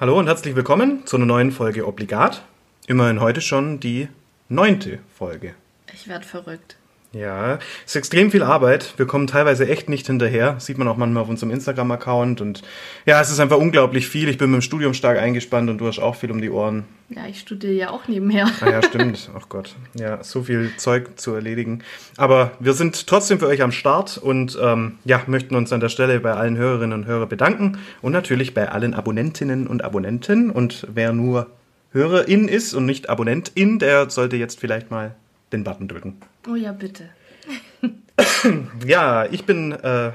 Hallo und herzlich willkommen zu einer neuen Folge Obligat. Immerhin heute schon die neunte Folge. Ich werde verrückt. Ja, es ist extrem viel Arbeit. Wir kommen teilweise echt nicht hinterher. Sieht man auch manchmal auf unserem Instagram-Account. Und ja, es ist einfach unglaublich viel. Ich bin mit dem Studium stark eingespannt und du hast auch viel um die Ohren. Ja, ich studiere ja auch nebenher. Ah ja, stimmt. Ach Gott. Ja, so viel Zeug zu erledigen. Aber wir sind trotzdem für euch am Start und ähm, ja, möchten uns an der Stelle bei allen Hörerinnen und Hörern bedanken und natürlich bei allen Abonnentinnen und Abonnenten. Und wer nur Hörerin ist und nicht Abonnentin, der sollte jetzt vielleicht mal den Button drücken. Oh ja, bitte. ja, ich bin äh,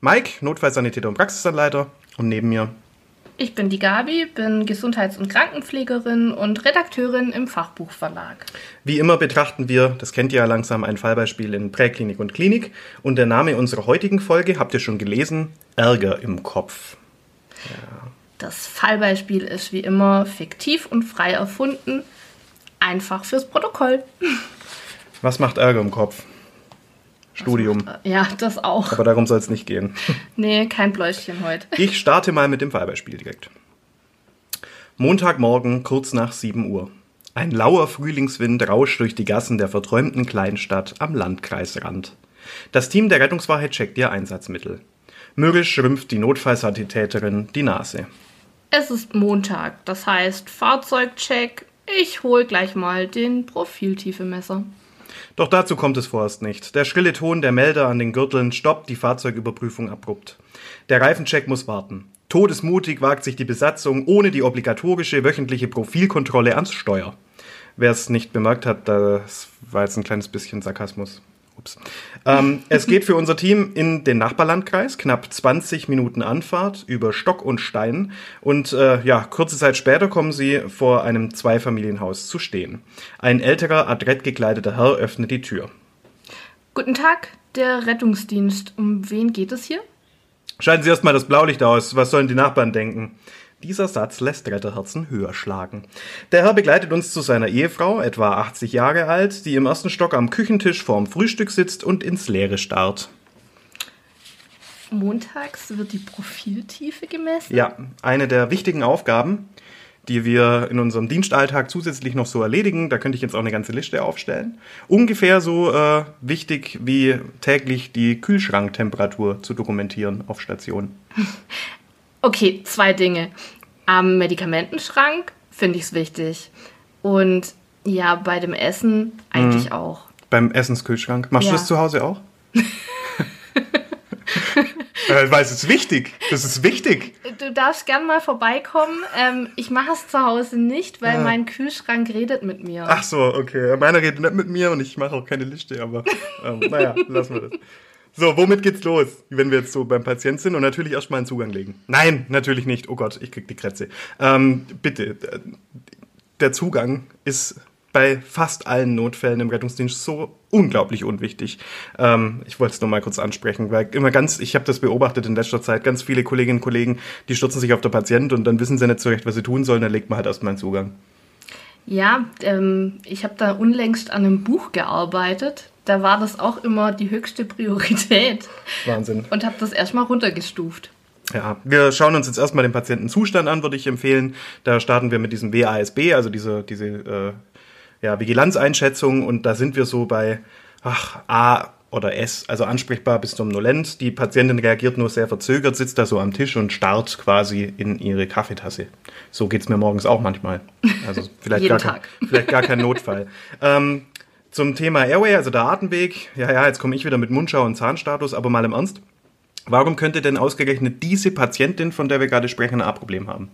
Mike, Notfallsanitäter und Praxisanleiter und neben mir. Ich bin die Gabi, bin Gesundheits- und Krankenpflegerin und Redakteurin im Fachbuchverlag. Wie immer betrachten wir, das kennt ihr ja langsam, ein Fallbeispiel in Präklinik und Klinik. Und der Name unserer heutigen Folge habt ihr schon gelesen: Ärger im Kopf. Ja. Das Fallbeispiel ist wie immer fiktiv und frei erfunden. Einfach fürs Protokoll. Was macht Ärger im Kopf? Studium. Macht, ja, das auch. Aber darum soll es nicht gehen. Nee, kein Bläuschen heute. Ich starte mal mit dem Fallbeispiel direkt. Montagmorgen, kurz nach 7 Uhr. Ein lauer Frühlingswind rauscht durch die Gassen der verträumten Kleinstadt am Landkreisrand. Das Team der Rettungswache checkt ihr Einsatzmittel. Mürrisch rümpft die Notfallsanitäterin die Nase. Es ist Montag, das heißt Fahrzeugcheck. Ich hol gleich mal den Profiltiefemesser. Doch dazu kommt es vorerst nicht. Der schrille Ton der Melder an den Gürteln stoppt die Fahrzeugüberprüfung abrupt. Der Reifencheck muss warten. Todesmutig wagt sich die Besatzung ohne die obligatorische wöchentliche Profilkontrolle ans Steuer. Wer es nicht bemerkt hat, das war jetzt ein kleines bisschen Sarkasmus. Ups. Ähm, es geht für unser Team in den Nachbarlandkreis, knapp 20 Minuten Anfahrt über Stock und Stein. Und äh, ja, kurze Zeit später kommen sie vor einem Zweifamilienhaus zu stehen. Ein älterer, adrett gekleideter Herr öffnet die Tür. Guten Tag, der Rettungsdienst. Um wen geht es hier? Schalten Sie erstmal das Blaulicht aus. Was sollen die Nachbarn denken? Dieser Satz lässt Retterherzen höher schlagen. Der Herr begleitet uns zu seiner Ehefrau, etwa 80 Jahre alt, die im ersten Stock am Küchentisch vorm Frühstück sitzt und ins Leere starrt. Montags wird die Profiltiefe gemessen? Ja, eine der wichtigen Aufgaben, die wir in unserem Dienstalltag zusätzlich noch so erledigen. Da könnte ich jetzt auch eine ganze Liste aufstellen. Ungefähr so äh, wichtig wie täglich die Kühlschranktemperatur zu dokumentieren auf Station. Okay, zwei Dinge. Am Medikamentenschrank finde ich es wichtig. Und ja, bei dem Essen eigentlich mhm. auch. Beim Essenskühlschrank. Machst ja. du das zu Hause auch? Äh, weil es ist wichtig. Das ist wichtig. Du darfst gern mal vorbeikommen. Ähm, ich mache es zu Hause nicht, weil ja. mein Kühlschrank redet mit mir. Ach so, okay. Meiner redet nicht mit mir und ich mache auch keine Liste, aber ähm, naja, lassen wir das. So, womit geht's los, wenn wir jetzt so beim Patient sind und natürlich erstmal einen Zugang legen? Nein, natürlich nicht. Oh Gott, ich krieg die Krätze. Ähm, bitte, der Zugang ist bei fast allen Notfällen im Rettungsdienst so unglaublich unwichtig. Ähm, ich wollte es nur mal kurz ansprechen, weil immer ganz, ich habe das beobachtet in letzter Zeit, ganz viele Kolleginnen und Kollegen, die stürzen sich auf der Patient und dann wissen sie nicht so recht, was sie tun sollen, dann legt man halt erstmal einen Zugang. Ja, ähm, ich habe da unlängst an einem Buch gearbeitet. Da war das auch immer die höchste Priorität. Wahnsinn. Und habe das erstmal runtergestuft. Ja, wir schauen uns jetzt erstmal den Patientenzustand an, würde ich empfehlen. Da starten wir mit diesem WASB, also diese, diese äh, ja, Vigilanzeinschätzung und da sind wir so bei ach, A oder S, also ansprechbar bis zum Nolent. Die Patientin reagiert nur sehr verzögert, sitzt da so am Tisch und starrt quasi in ihre Kaffeetasse. So geht's mir morgens auch manchmal. Also vielleicht, gar, kein, vielleicht gar kein Notfall. ähm, zum Thema Airway, also der Atemweg. Ja, ja, jetzt komme ich wieder mit Mundschau und Zahnstatus, aber mal im Ernst. Warum könnte denn ausgerechnet diese Patientin, von der wir gerade sprechen, ein A-Problem haben?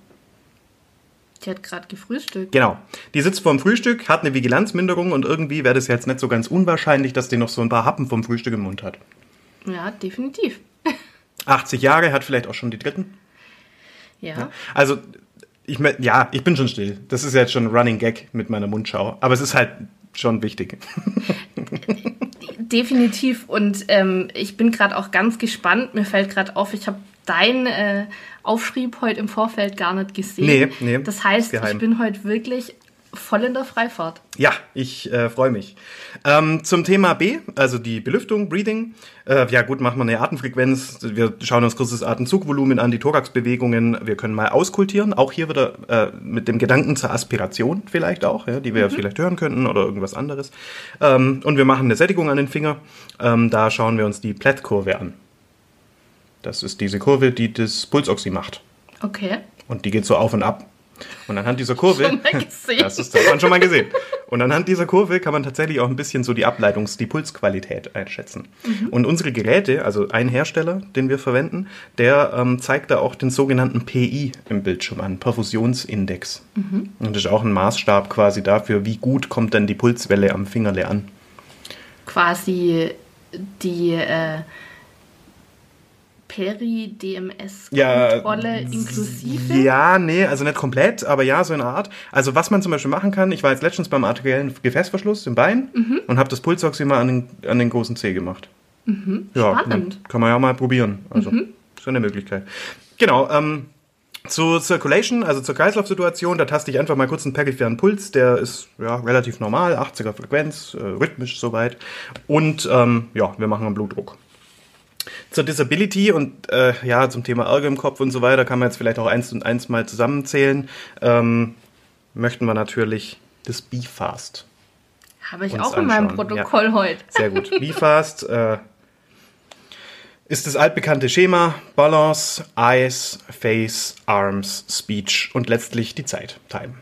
Die hat gerade gefrühstückt. Genau. Die sitzt vorm Frühstück, hat eine Vigilanzminderung und irgendwie wäre das jetzt nicht so ganz unwahrscheinlich, dass die noch so ein paar Happen vom Frühstück im Mund hat. Ja, definitiv. 80 Jahre, hat vielleicht auch schon die dritten. Ja. Also, ich, ja, ich bin schon still. Das ist jetzt schon ein Running Gag mit meiner Mundschau. Aber es ist halt schon wichtig. Definitiv. Und ähm, ich bin gerade auch ganz gespannt. Mir fällt gerade auf, ich habe dein äh, Aufschrieb heute im Vorfeld gar nicht gesehen. Nee, nee, Das heißt, ich bin heute wirklich voll in der Freifahrt. Ja, ich äh, freue mich. Ähm, zum Thema B, also die Belüftung, Breathing. Äh, ja gut, machen wir eine Atemfrequenz. Wir schauen uns kurz das Atemzugvolumen an, die Thoraxbewegungen. Wir können mal auskultieren. Auch hier wieder äh, mit dem Gedanken zur Aspiration vielleicht auch, ja, die wir vielleicht hören könnten oder irgendwas anderes. Ähm, und wir machen eine Sättigung an den Finger. Ähm, da schauen wir uns die Platt-Kurve an. Das ist diese Kurve, die das Pulsoxy macht. Okay. Und die geht so auf und ab. Und anhand dieser Kurve, Schon mal gesehen. das ist das hat man schon mal gesehen. Und anhand dieser Kurve kann man tatsächlich auch ein bisschen so die Ableitungs-, die Pulsqualität einschätzen. Und unsere Geräte, also ein Hersteller, den wir verwenden, der ähm, zeigt da auch den sogenannten PI im Bildschirm an, Perfusionsindex. Und das ist auch ein Maßstab quasi dafür, wie gut kommt denn die Pulswelle am Fingerle an. Quasi die äh, Peri-DMS-Kontrolle inklusive. Ja, nee, also nicht komplett, aber ja, so eine Art. Also was man zum Beispiel machen kann, ich war jetzt letztens beim arteriellen Gefäßverschluss im Bein Mhm. und habe das Pulsoxy mal an den, an den großen Zeh gemacht. Ja, Mhm. Spannend. Mhm. man- kann man ja mal probieren. Also, ist eine Möglichkeit. Genau, ähm, zur Circulation, also zur Kreislaufsituation, da taste ich einfach mal kurz einen peripheren Puls, der ist ja relativ normal, 80er Frequenz, äh, rhythmisch soweit. Und ähm, ja, wir machen einen Blutdruck. Zur Disability und äh, ja, zum Thema Ärger im Kopf und so weiter kann man jetzt vielleicht auch eins und eins mal zusammenzählen. Ähm, möchten wir natürlich das BeFast. Habe ich auch in meinem anschauen. Protokoll heute. Sehr gut. BeFast äh, ist das altbekannte Schema Balance, Eyes, Face, Arms, Speech und letztlich die Zeit, Time.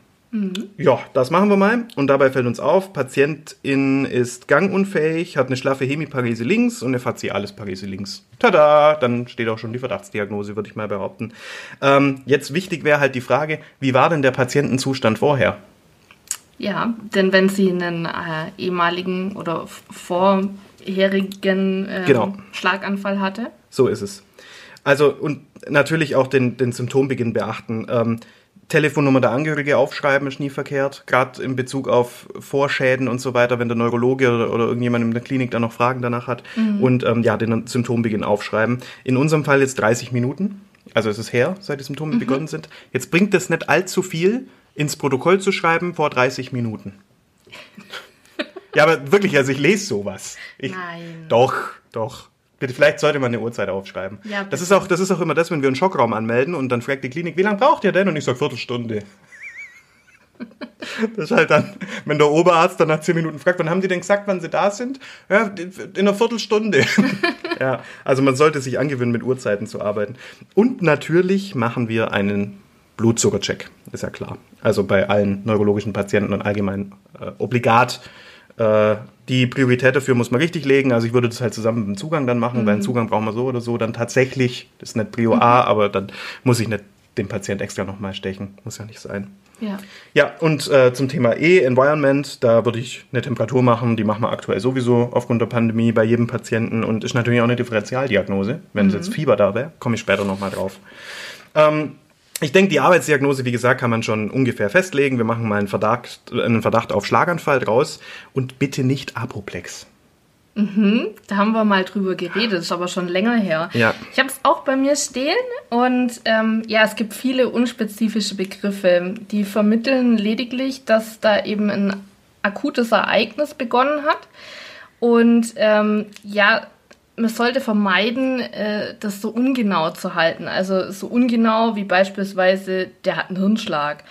Ja, das machen wir mal. Und dabei fällt uns auf, Patientin ist gangunfähig, hat eine schlaffe Hemiparese links und eine faciales Parese links. Tada! Dann steht auch schon die Verdachtsdiagnose, würde ich mal behaupten. Ähm, jetzt wichtig wäre halt die Frage, wie war denn der Patientenzustand vorher? Ja, denn wenn sie einen äh, ehemaligen oder vorherigen ähm, Genau. Schlaganfall hatte, So ist es. Also und natürlich auch den, den Symptombeginn beachten. Ähm, Telefonnummer der Angehörige aufschreiben ist nie verkehrt, gerade in Bezug auf Vorschäden und so weiter, wenn der Neurologe oder, oder irgendjemand in der Klinik da noch Fragen danach hat. Und ähm, ja, den Symptombeginn aufschreiben. In unserem Fall jetzt 30 Minuten. Also es ist her, seit die Symptome begonnen sind. Jetzt bringt es nicht allzu viel, ins Protokoll zu schreiben vor 30 Minuten. ja, aber wirklich, also ich lese sowas. Ich, Nein. Doch, doch. Bitte, vielleicht sollte man eine Uhrzeit aufschreiben. Ja, das, ist auch, das ist auch immer das, wenn wir einen Schockraum anmelden und dann fragt die Klinik, wie lange braucht ihr denn? Und ich sage Viertelstunde. Das ist halt dann, wenn der Oberarzt dann nach zehn Minuten fragt, wann haben die denn gesagt, wann sie da sind? Ja, in einer Viertelstunde. ja, also man sollte sich angewöhnen, mit Uhrzeiten zu arbeiten. Und natürlich machen wir einen Blutzuckercheck, ist ja klar. Also bei allen neurologischen Patienten und allgemein äh, obligat. Äh, die Priorität dafür muss man richtig legen. Also ich würde das halt zusammen mit dem Zugang dann machen, weil einen Zugang brauchen wir so oder so. Dann tatsächlich, das ist nicht Prio A, aber dann muss ich nicht den Patient extra nochmal stechen. Muss ja nicht sein. ja. Ja, und äh, zum Thema E, Environment, da würde ich eine Temperatur machen, die machen wir aktuell sowieso aufgrund der Pandemie bei jedem Patienten und ist natürlich auch eine Differentialdiagnose. Wenn es jetzt Fieber da wäre, komme ich später nochmal drauf. Ähm, ich denke, die Arbeitsdiagnose, wie gesagt, kann man schon ungefähr festlegen. Wir machen mal einen Verdacht, einen Verdacht auf Schlaganfall draus und bitte nicht Apoplex. Da haben wir mal drüber geredet, ist aber schon länger her. Ja. Ich habe es auch bei mir stehen und ähm, ja, es gibt viele unspezifische Begriffe, die vermitteln lediglich, dass da eben ein akutes Ereignis begonnen hat. Und ähm, ja, man sollte vermeiden, äh, das so ungenau zu halten. Also so ungenau wie beispielsweise, der hat einen Hirnschlag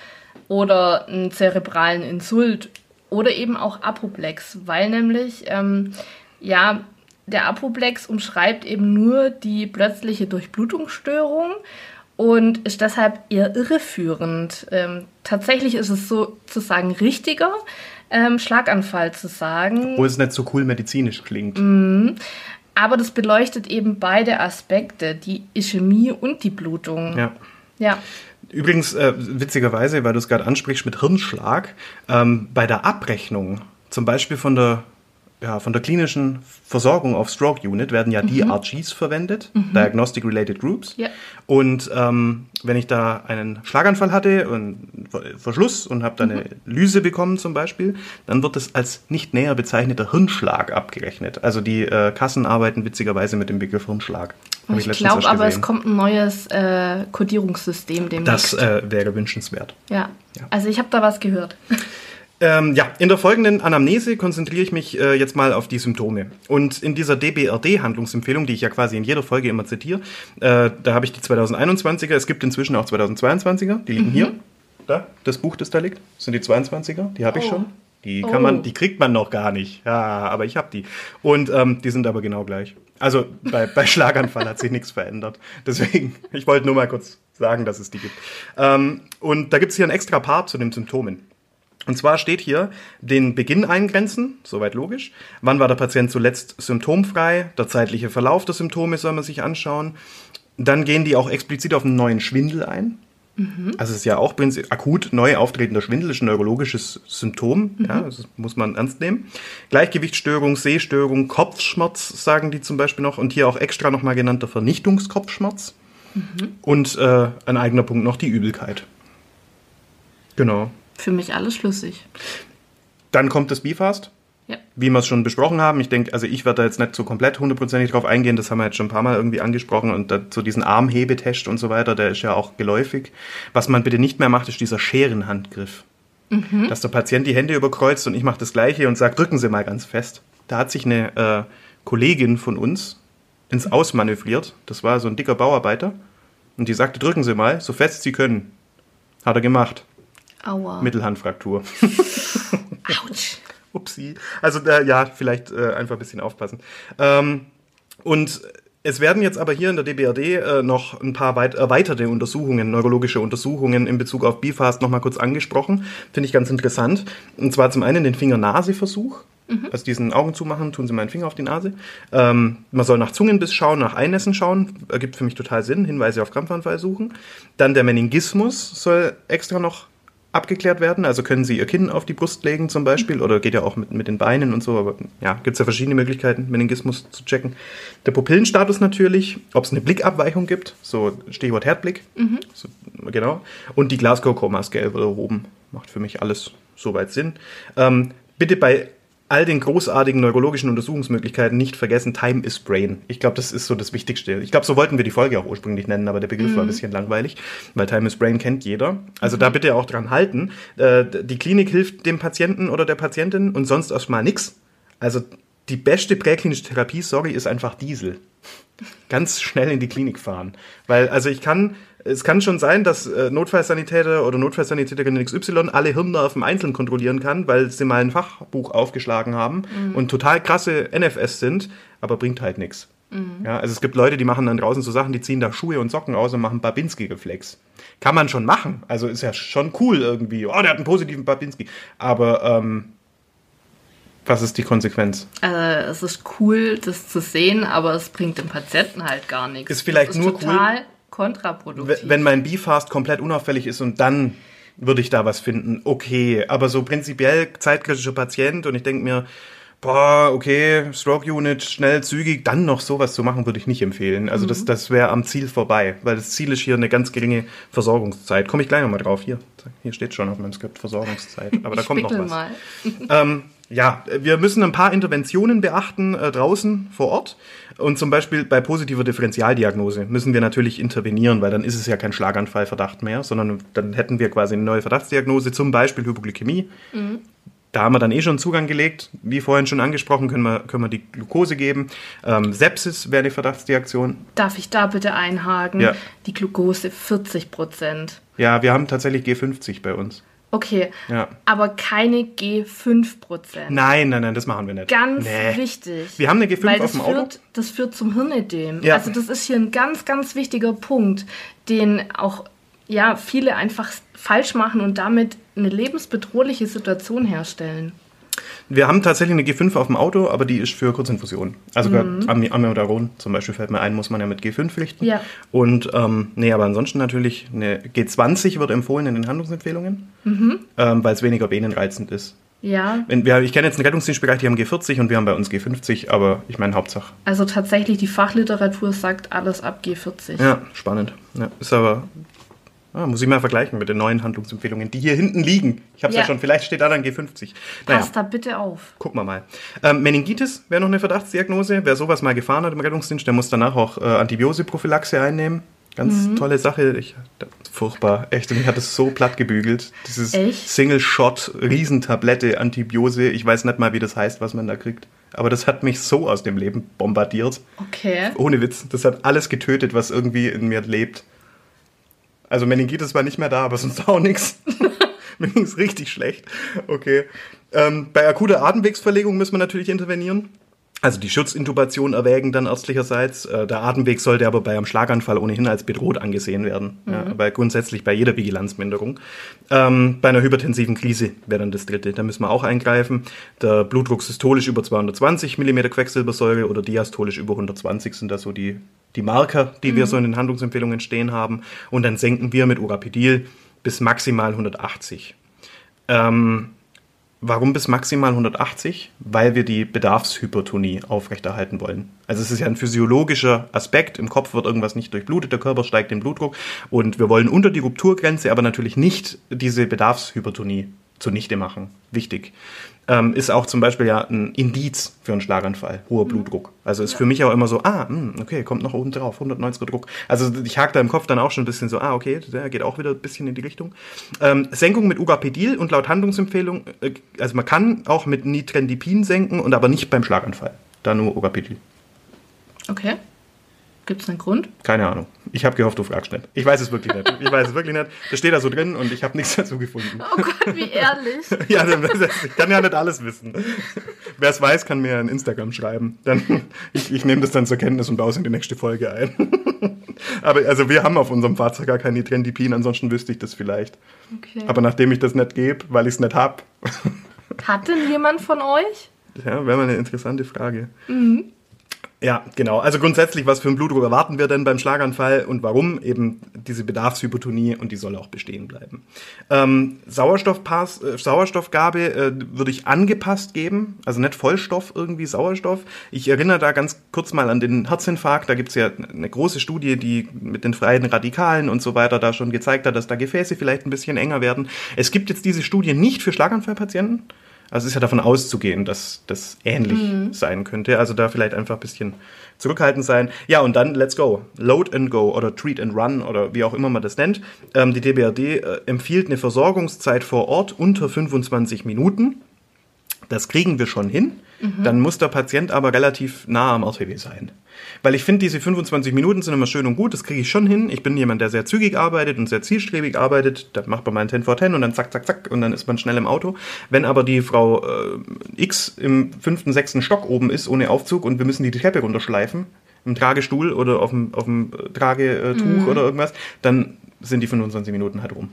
oder einen zerebralen Insult oder eben auch Apoplex, weil nämlich ähm, ja der Apoplex umschreibt eben nur die plötzliche Durchblutungsstörung und ist deshalb eher irreführend. Ähm, tatsächlich ist es sozusagen richtiger, ähm, Schlaganfall zu sagen. Obwohl es nicht so cool medizinisch klingt. Mhm. Aber das beleuchtet eben beide Aspekte, die Ischämie und die Blutung. Ja. Ja. Übrigens, äh, witzigerweise, weil du es gerade ansprichst mit Hirnschlag, ähm, bei der Abrechnung, zum Beispiel von der ja, von der klinischen Versorgung auf Stroke Unit werden ja die DRGs verwendet, Diagnostic Related Groups. Ja. Und ähm, wenn ich da einen Schlaganfall hatte und Verschluss und habe da eine Lyse bekommen zum Beispiel, dann wird es als nicht näher bezeichneter Hirnschlag abgerechnet. Also die äh, Kassen arbeiten witzigerweise mit dem Begriff Hirnschlag. Hab Ich, letztens glaube aber, es kommt ein neues äh, Codierungssystem demnächst. Das äh, wäre wünschenswert. ja. Ja. also ich habe da was gehört. Ähm, ja, in der folgenden Anamnese konzentriere ich mich äh, jetzt mal auf die Symptome. Und in dieser DBRD-Handlungsempfehlung, die ich ja quasi in jeder Folge immer zitiere, äh, da habe ich die 2021er, es gibt inzwischen auch 2022er, die liegen hier. Da, das Buch, das da liegt, das sind die 22er, die habe ich Oh. schon. Die kann Oh. man, die kriegt man noch gar nicht. Ja, aber ich habe die. Und ähm, die sind aber genau gleich. Also bei, bei Schlaganfall hat sich nichts verändert. Deswegen, ich wollte nur mal kurz sagen, dass es die gibt. Ähm, und da gibt es hier einen extra Part zu den Symptomen. Und zwar steht hier, den Beginn eingrenzen, soweit logisch. Wann war der Patient zuletzt symptomfrei? Der zeitliche Verlauf der Symptome soll man sich anschauen. Dann gehen die auch explizit auf einen neuen Schwindel ein. Also es ist ja auch akut neu auftretender Schwindel, ist ein neurologisches Symptom. Ja, das muss man ernst nehmen. Gleichgewichtsstörung, Sehstörung, Kopfschmerz sagen die zum Beispiel noch. Und hier auch extra nochmal genannter Vernichtungskopfschmerz. Und äh, ein eigener Punkt noch die Übelkeit. Genau. Für mich alles schlüssig. Dann kommt das Bifast, Ja. wie wir es schon besprochen haben. Ich denke, also ich werde da jetzt nicht so komplett hundertprozentig drauf eingehen, das haben wir jetzt schon ein paar Mal irgendwie angesprochen und so diesen Armhebetest und so weiter, der ist ja auch geläufig. Was man bitte nicht mehr macht, ist dieser Scherenhandgriff. Dass der Patient die Hände überkreuzt und ich mache das Gleiche und sage, drücken Sie mal ganz fest. Da hat sich eine äh, Kollegin von uns ins Ausmanövriert. Das war so ein dicker Bauarbeiter. Und die sagte, drücken Sie mal, so fest Sie können. Hat er gemacht. Aua. Mittelhandfraktur. Autsch. Upsi. Also äh, ja, vielleicht äh, einfach ein bisschen aufpassen. Ähm, und es werden jetzt aber hier in der DBRD äh, noch ein paar weit, erweiterte Untersuchungen, neurologische Untersuchungen in Bezug auf BIFAST nochmal kurz angesprochen. Finde ich ganz interessant. Und zwar zum einen den Finger-Nase-Versuch. Also diesen Augen zumachen, tun Sie meinen Finger auf die Nase. Ähm, man soll nach Zungenbiss schauen, nach Einnässen schauen. Ergibt für mich total Sinn. Hinweise auf Krampfanfall suchen. Dann der Meningismus soll extra noch abgeklärt werden. Also können Sie Ihr Kinn auf die Brust legen zum Beispiel oder geht ja auch mit, mit den Beinen und so. Aber ja, gibt es ja verschiedene Möglichkeiten, Meningismus zu checken. Der Pupillenstatus natürlich, ob es eine Blickabweichung gibt, so Stichwort Herzblick. So, genau. Und die Glasgow Coma Scale oder oben. Macht für mich alles soweit Sinn. Ähm, bitte bei all den großartigen neurologischen Untersuchungsmöglichkeiten nicht vergessen, Time is Brain. Ich glaube, das ist so das Wichtigste. Ich glaube, so wollten wir die Folge auch ursprünglich nennen, aber der Begriff war ein bisschen langweilig, weil Time is Brain kennt jeder. Also da bitte auch dran halten. Äh, die Klinik hilft dem Patienten oder der Patientin und sonst erstmal nix. Also die beste präklinische Therapie, sorry, ist einfach Diesel. Ganz schnell in die Klinik fahren. Weil, also ich kann, es kann schon sein, dass äh, Notfallsanitäter oder Notfallsanitäterin XY alle Hirnnerven einzeln kontrollieren kann, weil sie mal ein Fachbuch aufgeschlagen haben und total krasse NFS sind, aber bringt halt nichts. Ja, also es gibt Leute, die machen dann draußen so Sachen, die ziehen da Schuhe und Socken aus und machen Babinski-Reflex. Kann man schon machen. Also ist ja schon cool irgendwie. Oh, der hat einen positiven Babinski. Aber ähm, was ist die Konsequenz? Äh, es ist cool, das zu sehen, aber es bringt dem Patienten halt gar nichts. Ist vielleicht ist nur cool, total kontraproduktiv. Wenn mein Bifast komplett unauffällig ist und dann würde ich da was finden, okay. Aber so prinzipiell zeitkritischer Patient und ich denke mir, boah, okay, Stroke Unit, schnell, zügig, dann noch sowas zu machen, würde ich nicht empfehlen. Also das, das wäre am Ziel vorbei, weil das Ziel ist hier eine ganz geringe Versorgungszeit. Komme ich gleich nochmal drauf. Hier, hier steht schon auf meinem Skript Versorgungszeit. Aber da kommt noch was. mal. Ähm, ja, wir müssen ein paar Interventionen beachten äh, draußen vor Ort. Und zum Beispiel bei positiver Differentialdiagnose müssen wir natürlich intervenieren, weil dann ist es ja kein Schlaganfallverdacht mehr, sondern dann hätten wir quasi eine neue Verdachtsdiagnose, zum Beispiel Hypoglykämie. Da haben wir dann eh schon Zugang gelegt. Wie vorhin schon angesprochen, können wir, können wir die Glucose geben. Ähm, Sepsis wäre eine Verdachtsreaktion. Darf ich da bitte einhaken? Ja. Die Glucose 40 Prozent. Ja, wir haben tatsächlich G50 bei uns. Okay, Ja. aber keine G5%. Nein, nein, nein, das machen wir nicht. Ganz Nee. wichtig. Wir haben eine G5 Weil auf das dem Auto. führt, das führt zum Hirnödem. Ja. Also das ist hier ein ganz, ganz wichtiger Punkt, den auch ja, viele einfach falsch machen und damit eine lebensbedrohliche Situation herstellen. Wir haben tatsächlich eine G5 auf dem Auto, aber die ist für Kurzinfusionen. Also Mhm. Amiodaron zum Beispiel fällt mir ein, muss man ja mit G5 richten. Ja. Und ähm, nee, aber ansonsten natürlich eine G20 wird empfohlen in den Handlungsempfehlungen, Mhm. ähm, weil es weniger venenreizend ist. Ja, wir, ich kenne jetzt einen Rettungsdienstbereich, die haben G40 und wir haben bei uns G50, aber ich meine Hauptsache. also tatsächlich die Fachliteratur sagt alles ab G40. Ja, spannend. Ja, ist aber. Ah, muss ich mal vergleichen mit den neuen Handlungsempfehlungen, die hier hinten liegen. Ich habe es ja. Ja. schon, vielleicht steht da dann G50. Naja, Passt da bitte auf. gucken wir mal. Ähm, Meningitis wäre noch eine Verdachtsdiagnose. Wer sowas mal gefahren hat im Rettungsdienst, der muss danach auch äh, Antibioseprophylaxe einnehmen. Ganz tolle Sache. Ich, furchtbar, echt. Mich hat es so platt gebügelt. Dieses? Single-Shot, Riesentablette, Antibiose. Ich weiß nicht mal, wie das heißt, was man da kriegt. Aber das hat mich so aus dem Leben bombardiert. Okay. Ohne Witz. Das hat alles getötet, was irgendwie in mir lebt. Also Meningitis war nicht mehr da, aber sonst auch nichts. Mir ging es richtig schlecht. Okay. Ähm, bei akuter Atemwegsverlegung müssen wir natürlich intervenieren. Also die Schutzintubation erwägen dann ärztlicherseits. Äh, der Atemweg sollte aber bei einem Schlaganfall ohnehin als bedroht angesehen werden. Ja, aber grundsätzlich bei jeder Vigilanzminderung. Ähm, bei einer hypertensiven Krise wäre dann das dritte. Da müssen wir auch eingreifen. Der Blutdruck systolisch über 220 mm Quecksilbersäure oder diastolisch über 120 sind da so die, die Marker, die wir so in den Handlungsempfehlungen stehen haben. Und dann senken wir mit Urapidil bis maximal 180. Ähm, Warum bis maximal 180? Weil wir die Bedarfshypertonie aufrechterhalten wollen. Also es ist ja ein physiologischer Aspekt. Im Kopf wird irgendwas nicht durchblutet, der Körper steigt den Blutdruck und wir wollen unter die Rupturgrenze, aber natürlich nicht diese Bedarfshypertonie zunichte machen. Wichtig. Ähm, ist auch zum Beispiel ja ein Indiz für einen Schlaganfall, hoher Blutdruck. Also ist für mich auch immer so, ah, mh, okay, kommt noch oben drauf, 190er Druck. Also ich hake da im Kopf dann auch schon ein bisschen so, ah, okay, der geht auch wieder ein bisschen in die Richtung. Ähm, Senkung mit Ugapedil und laut Handlungsempfehlung, äh, also man kann auch mit Nitrendipin senken und aber nicht beim Schlaganfall. Da nur Ugapedil. Okay. Gibt es einen Grund? Keine Ahnung. Ich habe gehofft, du fragst nicht. Ich weiß es wirklich nicht. Ich weiß es wirklich nicht. Das steht da so drin und ich habe nichts dazu gefunden. Oh Gott, wie ehrlich. Ja, ich kann ja nicht alles wissen. Wer es weiß, kann mir ein Instagram schreiben. Dann, ich, ich nehme das dann zur Kenntnis und baue es in die nächste Folge ein. Aber also wir haben auf unserem Fahrzeug gar kein Nitrendipin, ansonsten wüsste ich das vielleicht. Okay. Aber nachdem ich das nicht gebe, weil ich es nicht habe, Hat denn jemand von euch? ja, wäre mal eine interessante Frage. Ja, genau. Also grundsätzlich, was für einen Blutdruck erwarten wir denn beim Schlaganfall und warum? Eben diese Bedarfshypotonie und die soll auch bestehen bleiben. Ähm, Sauerstoffpass, äh, Sauerstoffgabe äh, würde ich angepasst geben, also nicht Vollstoff irgendwie Sauerstoff. Ich erinnere da ganz kurz mal an den Herzinfarkt. Da gibt's ja eine große Studie, die mit den freien Radikalen und so weiter da schon gezeigt hat, dass da Gefäße vielleicht ein bisschen enger werden. Es gibt jetzt diese Studie nicht für Schlaganfallpatienten. Also es ist ja davon auszugehen, dass das ähnlich sein könnte. Also da vielleicht einfach ein bisschen zurückhaltend sein. Ja, und dann let's go. Load and go oder treat and run oder wie auch immer man das nennt. Ähm, die DBRD äh, empfiehlt eine Versorgungszeit vor Ort unter 25 Minuten. Das kriegen wir schon hin. Dann muss der Patient aber relativ nah am RTW sein. Weil ich finde, diese 25 Minuten sind immer schön und gut, das kriege ich schon hin. Ich bin jemand, der sehr zügig arbeitet und sehr zielstrebig arbeitet. Da macht man mal ein 10 vor 10 und dann zack, zack, zack und dann ist man schnell im Auto. Wenn aber die Frau äh, X im fünften, sechsten Stock oben ist, ohne Aufzug und wir müssen die Treppe runterschleifen, im Tragestuhl oder auf dem, auf dem äh, Tragetuch oder irgendwas, dann sind die 25 Minuten halt rum.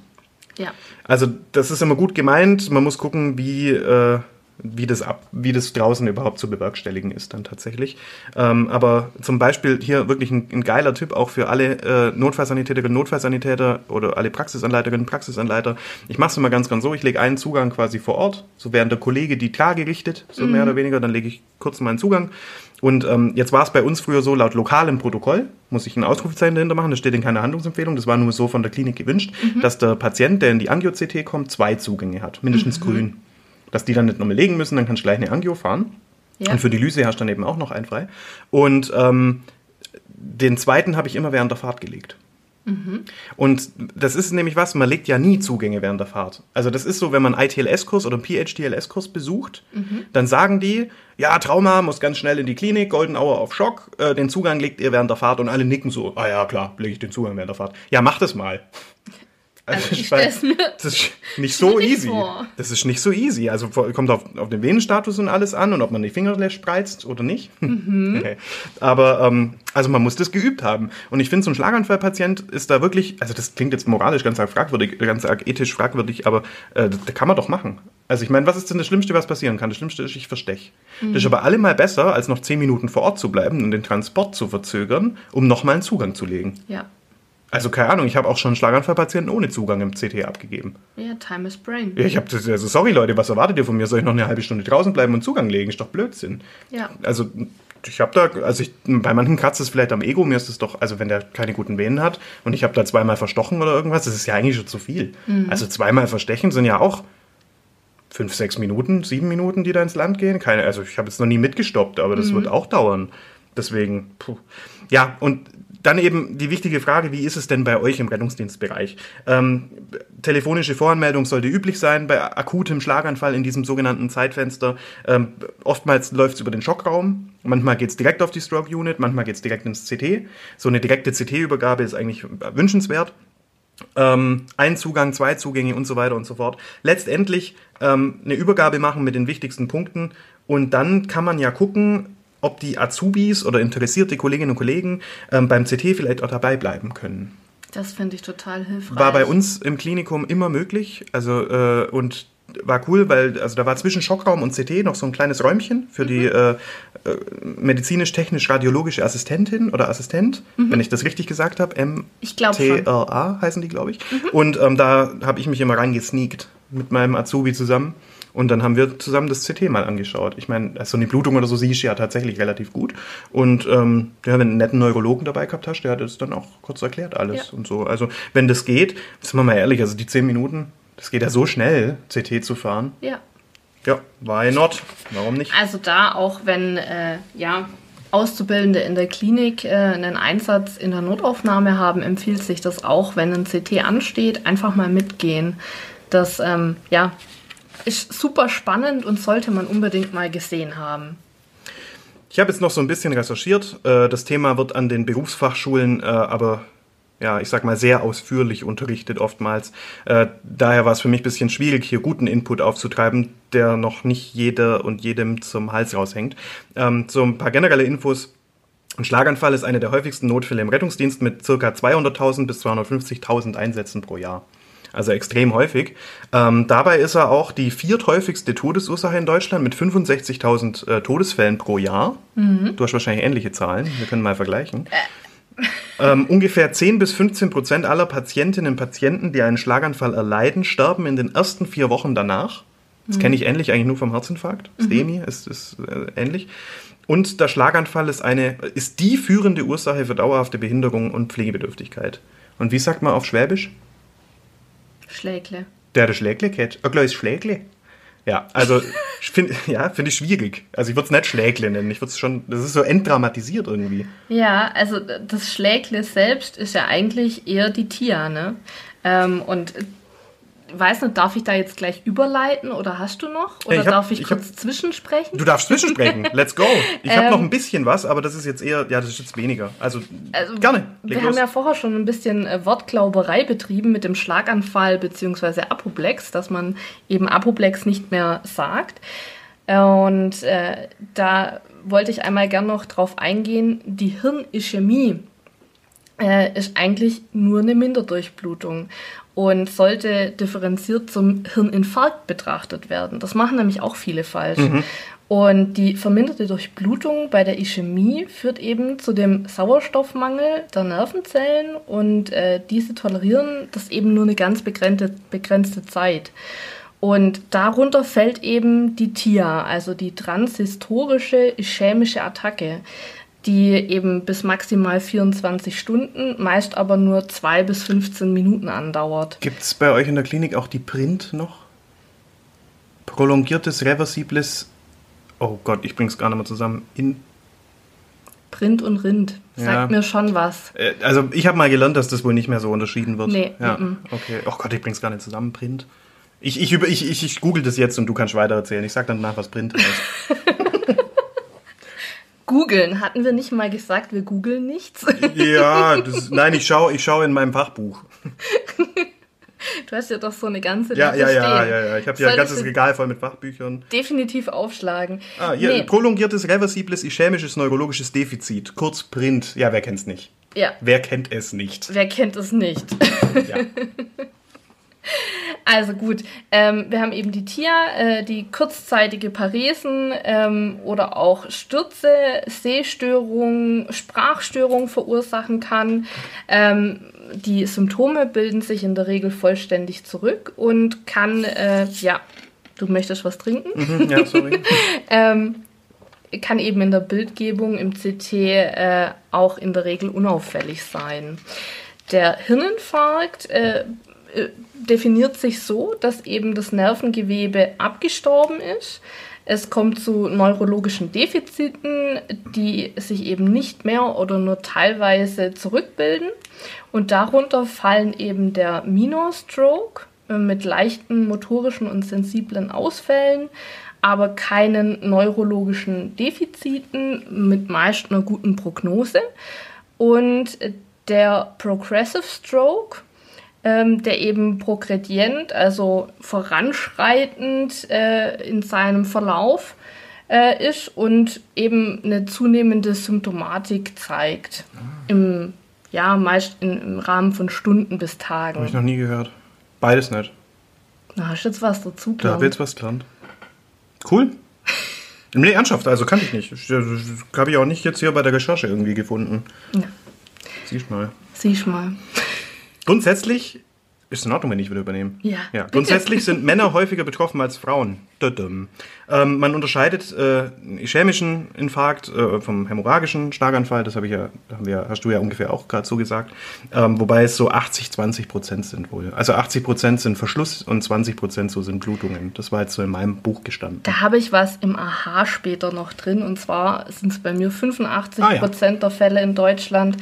Ja. Also das ist immer gut gemeint. Man muss gucken, wie, äh, wie, das ab, wie das draußen überhaupt zu bewerkstelligen ist dann tatsächlich. Ähm, aber zum Beispiel hier wirklich ein, ein geiler Tipp auch für alle äh, Notfallsanitäterinnen, Notfallsanitäter oder alle Praxisanleiterinnen, Praxisanleiter. Ich mache es immer ganz, ganz so. Ich lege einen Zugang quasi vor Ort, so während der Kollege die Trage richtet, so mehr oder weniger. Dann lege ich kurz meinen Zugang. Und ähm, jetzt war es bei uns früher so, laut lokalem Protokoll, muss ich ein Ausrufezeichen dahinter machen, das steht in keiner Handlungsempfehlung, das war nur so von der Klinik gewünscht, dass der Patient, der in die Angio-CT kommt, zwei Zugänge hat, mindestens grün. Dass die dann nicht nochmal legen müssen, dann kannst du gleich eine Angio fahren. Ja. Und für die Lyse hast du dann eben auch noch einen frei. Und ähm, den zweiten habe ich immer während der Fahrt gelegt. Und das ist nämlich was, man legt ja nie Zugänge während der Fahrt. Also das ist so, wenn man einen ITLS-Kurs oder einen PHTLS-Kurs besucht, dann sagen die, ja, Trauma, muss ganz schnell in die Klinik, Golden Hour auf Schock, äh, den Zugang legt ihr während der Fahrt und alle nicken so, ah ja, klar, lege ich den Zugang während der Fahrt. Ja, mach das mal. Also ich weil stell's mir das ist nicht so easy. vor. Das ist nicht so easy. Also kommt auf, auf den Venenstatus und alles an und ob man die Finger spreizt oder nicht. Mhm. Okay. Aber ähm, also man muss das geübt haben. Und ich finde, so ein Schlaganfallpatient ist da wirklich, also das klingt jetzt moralisch ganz arg fragwürdig, ganz arg ethisch fragwürdig, aber äh, das, das kann man doch machen. Also ich meine, was ist denn das Schlimmste, was passieren kann? Das Schlimmste ist, ich verstech. Das Mhm. ist aber allemal besser, als noch zehn Minuten vor Ort zu bleiben und den Transport zu verzögern, um nochmal einen Zugang zu legen. Ja. Also keine Ahnung, ich habe auch schon Schlaganfallpatienten ohne Zugang im CT abgegeben. Ja, time is brain. Ja, ich habe das, also sorry Leute, was erwartet ihr von mir? Soll ich noch eine halbe Stunde draußen bleiben und Zugang legen? Ist doch Blödsinn. Ja. Also ich habe da, also ich, bei manchen kratzt es vielleicht am Ego, mir ist es doch, also wenn der keine guten Venen hat und ich habe da zweimal verstochen oder irgendwas, das ist ja eigentlich schon zu viel. Also zweimal verstechen sind ja auch fünf, sechs Minuten, sieben Minuten, die da ins Land gehen. Keine, also ich habe jetzt noch nie mitgestoppt, aber das wird auch dauern. Deswegen, puh. ja, und dann eben die wichtige Frage, wie ist es denn bei euch im Rettungsdienstbereich? Ähm, telefonische Voranmeldung sollte üblich sein bei akutem Schlaganfall in diesem sogenannten Zeitfenster. Ähm, oftmals läuft es über den Schockraum, manchmal geht es direkt auf die Stroke Unit, manchmal geht es direkt ins CT. So eine direkte CT-Übergabe ist eigentlich wünschenswert ähm, ein Zugang, zwei Zugänge und so weiter und so fort. Letztendlich ähm, eine Übergabe machen mit den wichtigsten Punkten und dann kann man ja gucken, ob die Azubis oder interessierte Kolleginnen und Kollegen ähm, beim CT vielleicht auch dabei bleiben können. Das finde ich total hilfreich. War bei uns im Klinikum immer möglich, also äh, und war cool, weil also da war zwischen Schockraum und CT noch so ein kleines Räumchen für die äh, äh, medizinisch-technisch-radiologische Assistentin oder Assistent, wenn ich das richtig gesagt habe, M Ich glaub schon. TRA heißen die, glaube ich. Und ähm, da habe ich mich immer reingesneakt mit meinem Azubi zusammen. Und dann haben wir zusammen das CT mal angeschaut. Ich meine, so eine Blutung oder so siehst du ja tatsächlich relativ gut. Und ähm, ja, wenn du einen netten Neurologen dabei gehabt hast, der hat das dann auch kurz erklärt alles Ja. und so. Also wenn das geht, sind wir mal ehrlich, also die 10 Minuten, das geht ja so schnell, CT zu fahren. Ja. Ja, why not? Warum nicht? Also da auch wenn äh, ja Auszubildende in der Klinik äh, einen Einsatz in der Notaufnahme haben, empfiehlt sich das auch, wenn ein CT ansteht, einfach mal mitgehen. Das ähm, ja ist super spannend und sollte man unbedingt mal gesehen haben. Ich habe jetzt noch so ein bisschen recherchiert. Äh, Das Thema wird an den Berufsfachschulen äh, aber, ja, ich sag mal, sehr ausführlich unterrichtet oftmals. Äh, Daher war es für mich ein bisschen schwierig, hier guten Input aufzutreiben, der noch nicht jeder und jedem zum Hals raushängt. Ähm, So ein paar generelle Infos. Ein Schlaganfall ist eine der häufigsten Notfälle im Rettungsdienst mit ca. 200.000 bis 250.000 Einsätzen pro Jahr. Also extrem häufig. Ähm, dabei ist er auch die vierthäufigste Todesursache in Deutschland mit 65.000 äh, Todesfällen pro Jahr. Du hast wahrscheinlich ähnliche Zahlen. Wir können mal vergleichen. Ähm, ungefähr 10 bis 15 Prozent aller Patientinnen und Patienten, die einen Schlaganfall erleiden, sterben in den ersten vier Wochen danach. Das kenne ich ähnlich eigentlich nur vom Herzinfarkt. STEMI ist, ist äh, ähnlich. Und der Schlaganfall ist, eine, ist die führende Ursache für dauerhafte Behinderung und Pflegebedürftigkeit. Und wie sagt man auf Schwäbisch? Schlägle. Der hat Schlägle gehabt. Ein kleines Schlägle. Ja, also ich find, ja, finde ich schwierig. Also ich würde es nicht Schlägle nennen. Ich würde es schon, das ist so entdramatisiert irgendwie. Ja, also das Schlägle selbst ist ja eigentlich eher die Tia, ne? Ähm, und weiß nicht, darf ich da jetzt gleich überleiten oder hast du noch? Oder ich hab- darf ich, ich kurz zwischensprechen? Du darfst zwischensprechen. Let's go. Ich habe Ähm. noch ein bisschen was, aber das ist jetzt eher, ja, das ist jetzt weniger. Also, Also, gerne. Leg Wir los. haben ja vorher schon ein bisschen äh, Wortglauberei betrieben mit dem Schlaganfall bzw. Apoplex, dass man eben Apoplex nicht mehr sagt. Äh, Und äh, da wollte ich einmal gern noch drauf eingehen, die Hirnischämie äh, ist eigentlich nur eine Minderdurchblutung und sollte differenziert zum Hirninfarkt betrachtet werden. Das machen nämlich auch viele falsch. Und die verminderte Durchblutung bei der Ischämie führt eben zu dem Sauerstoffmangel der Nervenzellen und äh, diese tolerieren das eben nur eine ganz begrenzte, begrenzte Zeit. Und darunter fällt eben die TIA, also die transhistorische ischämische Attacke, die eben bis maximal 24 Stunden, meist aber nur 2 bis 15 Minuten andauert. Gibt es bei euch in der Klinik auch die Print noch? Prolongiertes, reversibles, oh Gott, ich bring's gar nicht mehr zusammen. In, Print und Rind, sagt Ja. mir schon was. äh, also ich habe mal gelernt, dass das wohl nicht mehr so unterschieden wird. Nee, ja, mhm. okay. Oh Gott, ich bring's gar nicht zusammen. Print. Ich, ich, über, ich, ich, ich google das jetzt und du kannst weiter erzählen. Ich sag dann nach, was Print heißt. Googeln, hatten wir nicht mal gesagt, wir googeln nichts? ja, das, nein, ich schaue ich schau in meinem Fachbuch. Du hast ja doch so eine ganze Ja, ja, ja, ja, ja. Ich habe hier ein ganzes Regal voll mit Fachbüchern. Definitiv aufschlagen. Ah, hier, Nee, prolongiertes, reversibles, ischämisches, neurologisches Defizit. Kurz Print. Ja, wer kennt's nicht? ja, Wer kennt es nicht? wer kennt es nicht? Ja. Also gut, ähm, wir haben eben die TIA, äh, die kurzzeitige Paresen ähm, oder auch Stürze, Sehstörungen, Sprachstörungen verursachen kann. Ähm, die Symptome bilden sich in der Regel vollständig zurück und kann, äh, ja, du möchtest was trinken? Hm, ja, sorry. ähm, kann eben in der Bildgebung im CT äh, auch in der Regel unauffällig sein. Der Hirninfarkt äh, äh, definiert sich so, dass eben das Nervengewebe abgestorben ist. Es kommt zu neurologischen Defiziten, die sich eben nicht mehr oder nur teilweise zurückbilden. Und darunter fallen eben der Minor Stroke äh, mit leichten motorischen und sensiblen Ausfällen, aber keinen neurologischen Defiziten mit meist einer guten Prognose. Und der Progressive Stroke, ähm, der eben progredient, also voranschreitend äh, in seinem Verlauf äh, ist und eben eine zunehmende Symptomatik zeigt. Im, ja, meist in, im Rahmen von Stunden bis Habe ich Tagen. noch nie gehört. Beides nicht. Na, hast du jetzt was dazu Da habe ich jetzt was gelernt. Cool. Nee, ernsthaft, also kannte ich nicht. Das habe ich auch nicht jetzt hier bei der Recherche irgendwie gefunden. Ja. Siehst mal. Siehst mal. Grundsätzlich ist in Ordnung, wenn ich wieder übernehme. Ja, ja. Grundsätzlich sind Männer häufiger betroffen als Frauen. Ähm, man unterscheidet äh, einen ischämischen Infarkt äh, vom hämorrhagischen Schlaganfall. Das habe ich ja, haben wir, hast du ja ungefähr auch gerade so gesagt. Ähm, wobei es so 80, 20 Prozent sind wohl. Also 80 Prozent sind Verschluss und 20 Prozent so sind Blutungen. Das war jetzt so in meinem Buch gestanden. Da habe ich was im AHA später noch drin. Und zwar sind es bei mir 85 Ah, ja. Prozent der Fälle in Deutschland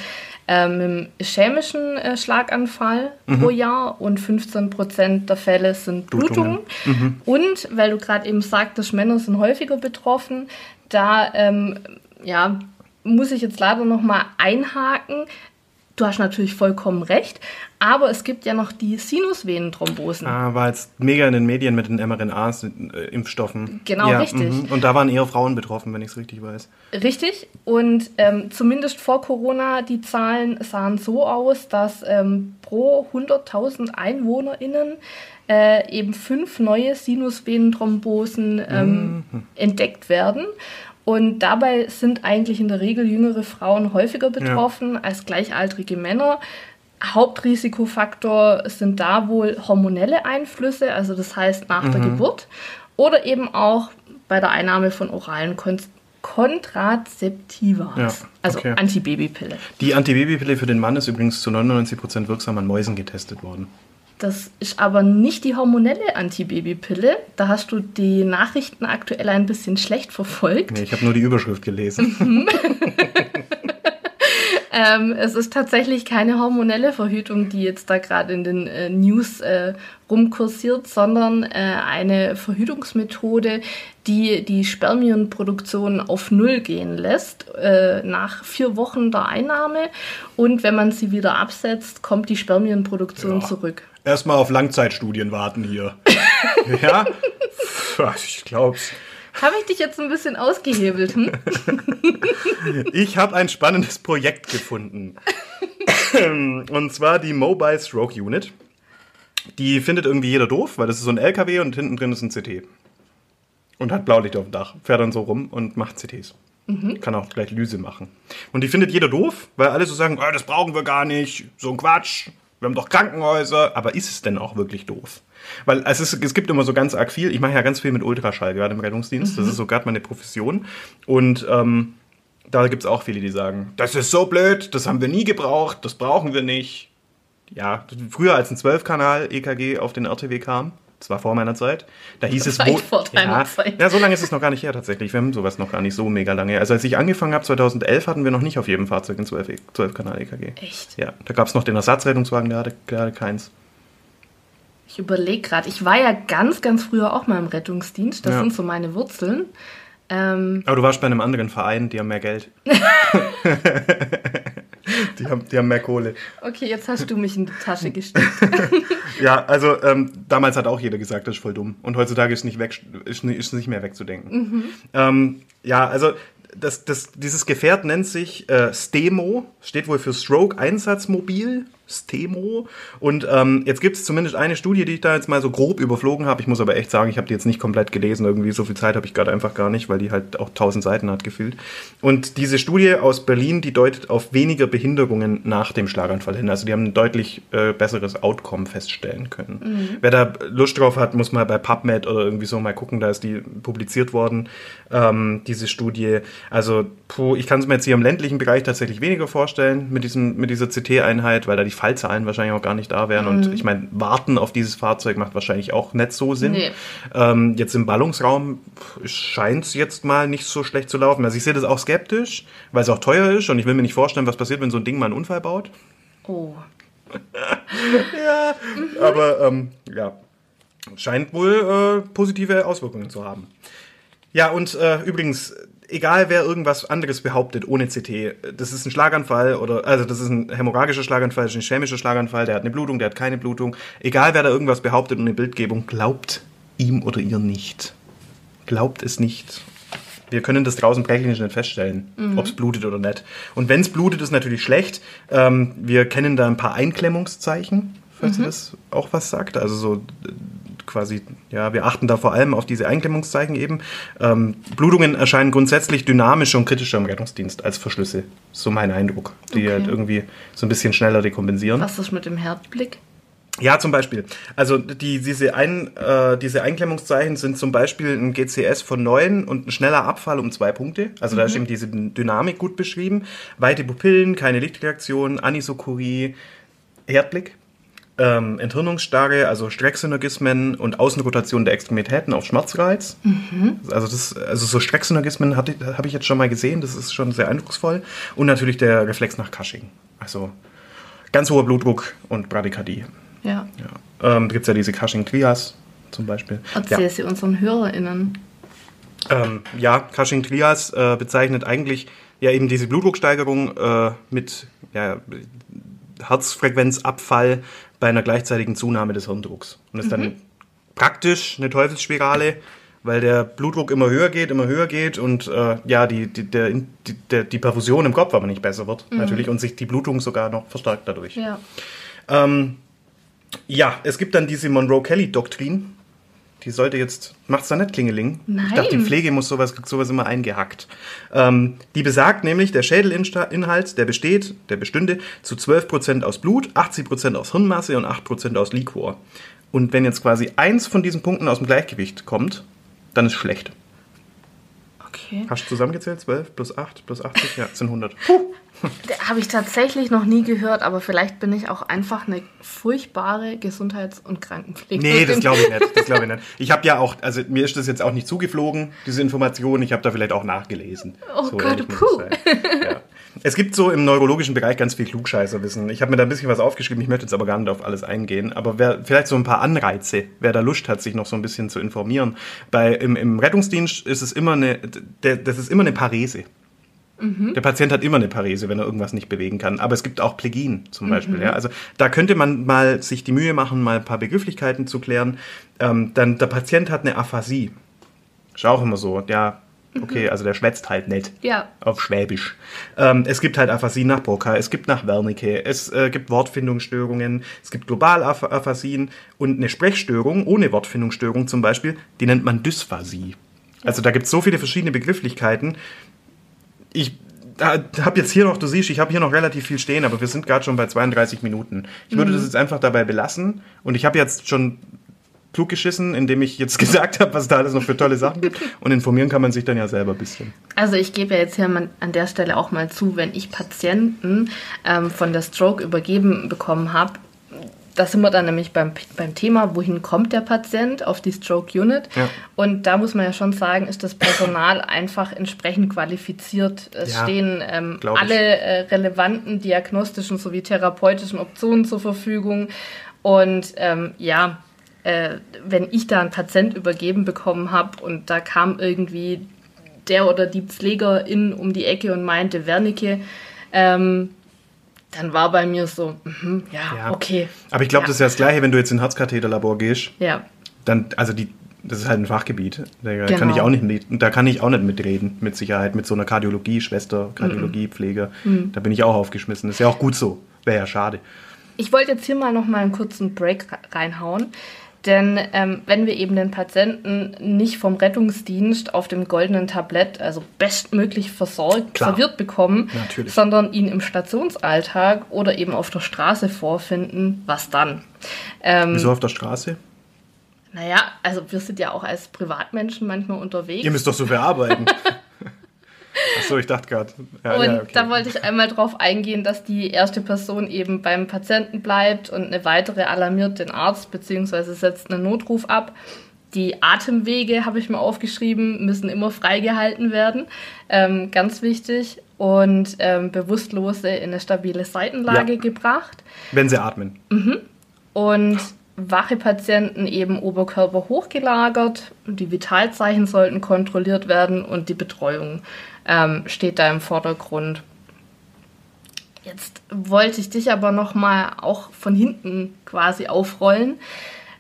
ähm, im ischämischen äh, Schlaganfall pro Jahr und 15 Prozent der Fälle sind Blutungen. Blutungen. Und weil du gerade eben sagtest, Männer sind häufiger betroffen, da ähm, ja, muss ich jetzt leider noch mal einhaken. Du hast natürlich vollkommen recht, aber es gibt ja noch die Sinusvenenthrombosen. Ah, war jetzt mega in den Medien mit den mRNA-Impfstoffen. Genau, richtig. mhm. Und da waren eher Frauen betroffen, wenn ich es richtig weiß. Richtig. Und ähm, zumindest vor Corona, die Zahlen sahen so aus, dass ähm, pro 100.000 EinwohnerInnen äh, eben fünf neue Sinusvenenthrombosen ähm, entdeckt werden. Und dabei sind eigentlich in der Regel jüngere Frauen häufiger betroffen als gleichaltrige Männer. Hauptrisikofaktor sind da wohl hormonelle Einflüsse, also das heißt nach der Geburt oder eben auch bei der Einnahme von oralen Kon Kontrazeptiva, Ja, also okay. Antibabypille. Die Antibabypille für den Mann ist übrigens zu 99% wirksam an Mäusen getestet worden. Das ist aber nicht die hormonelle Antibabypille. Da hast du die Nachrichten aktuell ein bisschen schlecht verfolgt. Nee, ich habe nur die Überschrift gelesen. Ähm, es ist tatsächlich keine hormonelle Verhütung, die jetzt da gerade in den äh, News äh, rumkursiert, sondern äh, eine Verhütungsmethode, die die Spermienproduktion auf Null gehen lässt, äh, nach vier Wochen der Einnahme. Und wenn man sie wieder absetzt, kommt die Spermienproduktion Ja. zurück. Erstmal auf Langzeitstudien warten hier. ja? Ich glaub's. Habe ich dich jetzt ein bisschen ausgehebelt? Hm? Ich habe ein spannendes Projekt gefunden. Und zwar die Mobile Stroke Unit. Die findet irgendwie jeder doof, weil das ist so ein LKW und hinten drin ist ein CT. Und hat Blaulicht auf dem Dach. Fährt dann so rum und macht CTs. Kann auch gleich Lyse machen. Und die findet jeder doof, weil alle so sagen, oh, das brauchen wir gar nicht, so ein Quatsch. Wir haben doch Krankenhäuser. Aber ist es denn auch wirklich doof? Weil es, ist, es gibt immer so ganz arg viel. Ich mache ja ganz viel mit Ultraschall, gerade im Rettungsdienst. Das ist so gerade meine Profession. Und ähm, da gibt es auch viele, die sagen, das ist so blöd, das haben wir nie gebraucht, das brauchen wir nicht. Ja, früher als ein 12-Kanal EKG auf den RTW kam, das war vor meiner Zeit, da hieß es... Weit wo- vor deiner ja, Zeit. Ja, so lange ist es noch gar nicht her tatsächlich. Wir haben sowas noch gar nicht so mega lange. Also als ich angefangen habe, 2011, hatten wir noch nicht auf jedem Fahrzeug ein 12-Kanal-EKG. Echt? Ja, da gab es noch den Ersatzrettungswagen, der hatte gerade keins. Ich überlege gerade, ich war ja ganz, ganz früher auch mal im Rettungsdienst. Das Ja. sind so meine Wurzeln. Ähm, Aber du warst bei einem anderen Verein, die haben mehr Geld. die haben die haben mehr Kohle. Okay, jetzt hast du mich in die Tasche gesteckt. Ja, also ähm, damals hat auch jeder gesagt, das ist voll dumm. Und heutzutage ist nicht, weg, ist, nicht- ist nicht mehr wegzudenken. Ähm, ja, also das, das, dieses Gefährt nennt sich äh, STEMO, steht wohl für Stroke Einsatzmobil. STEMO. Und ähm, jetzt gibt es zumindest eine Studie, die ich da jetzt mal so grob überflogen habe. Ich muss aber echt sagen, ich habe die jetzt nicht komplett gelesen. Irgendwie so viel Zeit habe ich gerade einfach gar nicht, weil die halt auch tausend Seiten hat gefühlt. Und diese Studie aus Berlin, die deutet auf weniger Behinderungen nach dem Schlaganfall hin. Also die haben ein deutlich äh, besseres Outcome feststellen können. Wer da Lust drauf hat, muss mal bei PubMed oder irgendwie so mal gucken. Da ist die publiziert worden, ähm, diese Studie. Also puh, ich kann es mir jetzt hier im ländlichen Bereich tatsächlich weniger vorstellen mit, diesem, mit dieser CT-Einheit, weil da die Fallzahlen wahrscheinlich auch gar nicht da wären. Und ich meine, warten auf dieses Fahrzeug macht wahrscheinlich auch nicht so Sinn. Nee. Ähm, jetzt im Ballungsraum scheint es jetzt mal nicht so schlecht zu laufen. Also ich sehe das auch skeptisch, weil es auch teuer ist und ich will mir nicht vorstellen, was passiert, wenn so ein Ding mal einen Unfall baut. Oh. Ja, aber ähm, ja, scheint wohl äh, positive Auswirkungen zu haben. Ja, und äh, übrigens, egal wer irgendwas anderes behauptet ohne CT, das ist ein Schlaganfall oder, also das ist ein hämorrhagischer Schlaganfall, das ist ein chemischer Schlaganfall, der hat eine Blutung, der hat keine Blutung. Egal wer da irgendwas behauptet und eine Bildgebung, glaubt ihm oder ihr nicht. Glaubt es nicht. Wir können das draußen klinisch nicht feststellen, ob es blutet oder nicht. Und wenn es blutet, ist natürlich schlecht. Ähm, wir kennen da ein paar Einklemmungszeichen, falls ihr das auch was sagt. Also so äh, quasi, ja, wir achten da vor allem auf diese Einklemmungszeichen eben. Ähm, Blutungen erscheinen grundsätzlich dynamischer und kritischer im Rettungsdienst als Verschlüsse. So mein Eindruck. Die Okay. halt irgendwie so ein bisschen schneller dekompensieren. Was ist mit dem Herzblick? Ja, zum Beispiel. Also die, diese, ein, äh, diese Einklemmungszeichen sind zum Beispiel ein GCS von 9 und ein schneller Abfall um zwei Punkte. Also da ist eben diese Dynamik gut beschrieben. Weite Pupillen, keine Lichtreaktion, Anisokorie, Herdblick. Ähm, Enthirnungsstarre, also Strecksynergismen und Außenrotation der Extremitäten auf Schmerzreiz. Also, das, also so Strecksynergismen habe ich jetzt schon mal gesehen, das ist schon sehr eindrucksvoll. Und natürlich der Reflex nach Cushing. Also ganz hoher Blutdruck und Bradykardie. Ja. Ja. Ähm, da gibt es ja diese Cushing-Trias zum Beispiel. Erzähl sie unseren HörerInnen. Ja, ähm, ja Cushing-Trias äh, bezeichnet eigentlich ja eben diese Blutdrucksteigerung äh, mit ja, Herzfrequenzabfall bei einer gleichzeitigen Zunahme des Hirndrucks. Und ist dann praktisch eine Teufelsspirale, weil der Blutdruck immer höher geht, immer höher geht und äh, ja, die, die, der, die, der, die Perfusion im Kopf aber nicht besser wird, natürlich, und sich die Blutung sogar noch verstärkt dadurch. Ja. Ähm, ja, es gibt dann diese Monroe-Kelly-Doktrin. Die sollte jetzt, macht's da nicht Klingeling? Nein. Ich dachte, die Pflege muss sowas, sowas immer eingehackt. Ähm, die besagt nämlich, der Schädelinhalt, der besteht, der bestünde zu 12% aus Blut, 80% aus Hirnmasse und 8% aus Liquor. Und wenn jetzt quasi eins von diesen Punkten aus dem Gleichgewicht kommt, dann ist schlecht. Okay. Hast du zusammengezählt? 12 plus 8 plus 80? Ja, sind 100. Habe ich tatsächlich noch nie gehört, aber vielleicht bin ich auch einfach eine furchtbare Gesundheits- und Krankenpflegerin. Nee, das glaube ich nicht. Das glaube ich nicht. Ich habe ja auch, also mir ist das jetzt auch nicht zugeflogen, diese Information. Ich habe da vielleicht auch nachgelesen. Oh Gott, muss ich puh. Ja. Es gibt so im neurologischen Bereich ganz viel Klugscheißerwissen. Ich habe mir da ein bisschen was aufgeschrieben, ich möchte jetzt aber gar nicht auf alles eingehen. Aber wer, vielleicht so ein paar Anreize, wer da Lust hat, sich noch so ein bisschen zu informieren. Bei, im, Im Rettungsdienst ist es immer eine, das ist immer eine Parese. Der Patient hat immer eine Parese, wenn er irgendwas nicht bewegen kann. Aber es gibt auch Plegien zum Beispiel. Ja? Also da könnte man mal sich die Mühe machen, mal ein paar Begrifflichkeiten zu klären. Ähm, dann der Patient hat eine Aphasie. Ist auch immer so. Ja, okay, also der schwätzt halt nicht. Ja. Auf Schwäbisch. Ähm, es gibt halt Aphasie nach Broca, es gibt nach Wernicke, es äh, gibt Wortfindungsstörungen, es gibt Globalaphasien und eine Sprechstörung ohne Wortfindungsstörung zum Beispiel, die nennt man Dysphasie. Also da gibt es so viele verschiedene Begrifflichkeiten. Ich habe jetzt hier noch, du siehst, ich habe hier noch relativ viel stehen, aber wir sind gerade schon bei 32 Minuten. Ich würde das jetzt einfach dabei belassen und ich habe jetzt schon klug geschissen, indem ich jetzt gesagt habe, was da alles noch für tolle Sachen gibt und informieren kann man sich dann ja selber ein bisschen. Also ich gebe ja jetzt hier an der Stelle auch mal zu, wenn ich Patienten ähm, von der Stroke übergeben bekommen habe, da sind wir dann nämlich beim, beim Thema, wohin kommt der Patient auf die Stroke Unit. Ja. Und da muss man ja schon sagen, ist das Personal einfach entsprechend qualifiziert. Es Ja, stehen ähm, alle äh, relevanten diagnostischen sowie therapeutischen Optionen zur Verfügung. Und ähm, ja, äh, wenn ich da einen Patient übergeben bekommen habe und da kam irgendwie der oder die Pflegerin um die Ecke und meinte, Wernicke, ähm, dann war bei mir so, mhm, ja, Ja. okay. Aber ich glaube, Ja. das ist ja das Gleiche, wenn du jetzt in Herzkatheterlabor gehst. Ja, Dann, also die, das ist halt ein Fachgebiet. Da Genau. kann ich auch nicht, da kann ich auch nicht mitreden, mit Sicherheit, mit so einer Kardiologie, Schwester, Mhm. Kardiologie, Pflege. Da bin ich auch aufgeschmissen. ist ja auch gut so. Wäre ja schade. Ich wollte jetzt hier mal noch mal einen kurzen Break reinhauen. Denn ähm, wenn wir eben den Patienten nicht vom Rettungsdienst auf dem goldenen Tablett, also bestmöglich versorgt, Klar. serviert bekommen, Natürlich. sondern ihn im Stationsalltag oder eben auf der Straße vorfinden, was dann? Ähm, Wieso auf der Straße? naja, also wir sind ja auch als Privatmenschen manchmal unterwegs. Ihr müsst doch so viel arbeiten. Achso, ich dachte gerade. Ja, Und ja, okay. da wollte ich einmal drauf eingehen, dass die erste Person eben beim Patienten bleibt und eine weitere alarmiert den Arzt bzw. setzt einen Notruf ab. Die Atemwege, habe ich mir aufgeschrieben, müssen immer freigehalten werden. Ähm, ganz wichtig. Und ähm, Bewusstlose in eine stabile Seitenlage Ja. gebracht. Wenn sie atmen. Und wache Patienten eben Oberkörper hochgelagert. Die Vitalzeichen sollten kontrolliert werden und die Betreuung ähm, steht da im Vordergrund. Jetzt wollte ich dich aber noch mal auch von hinten quasi aufrollen.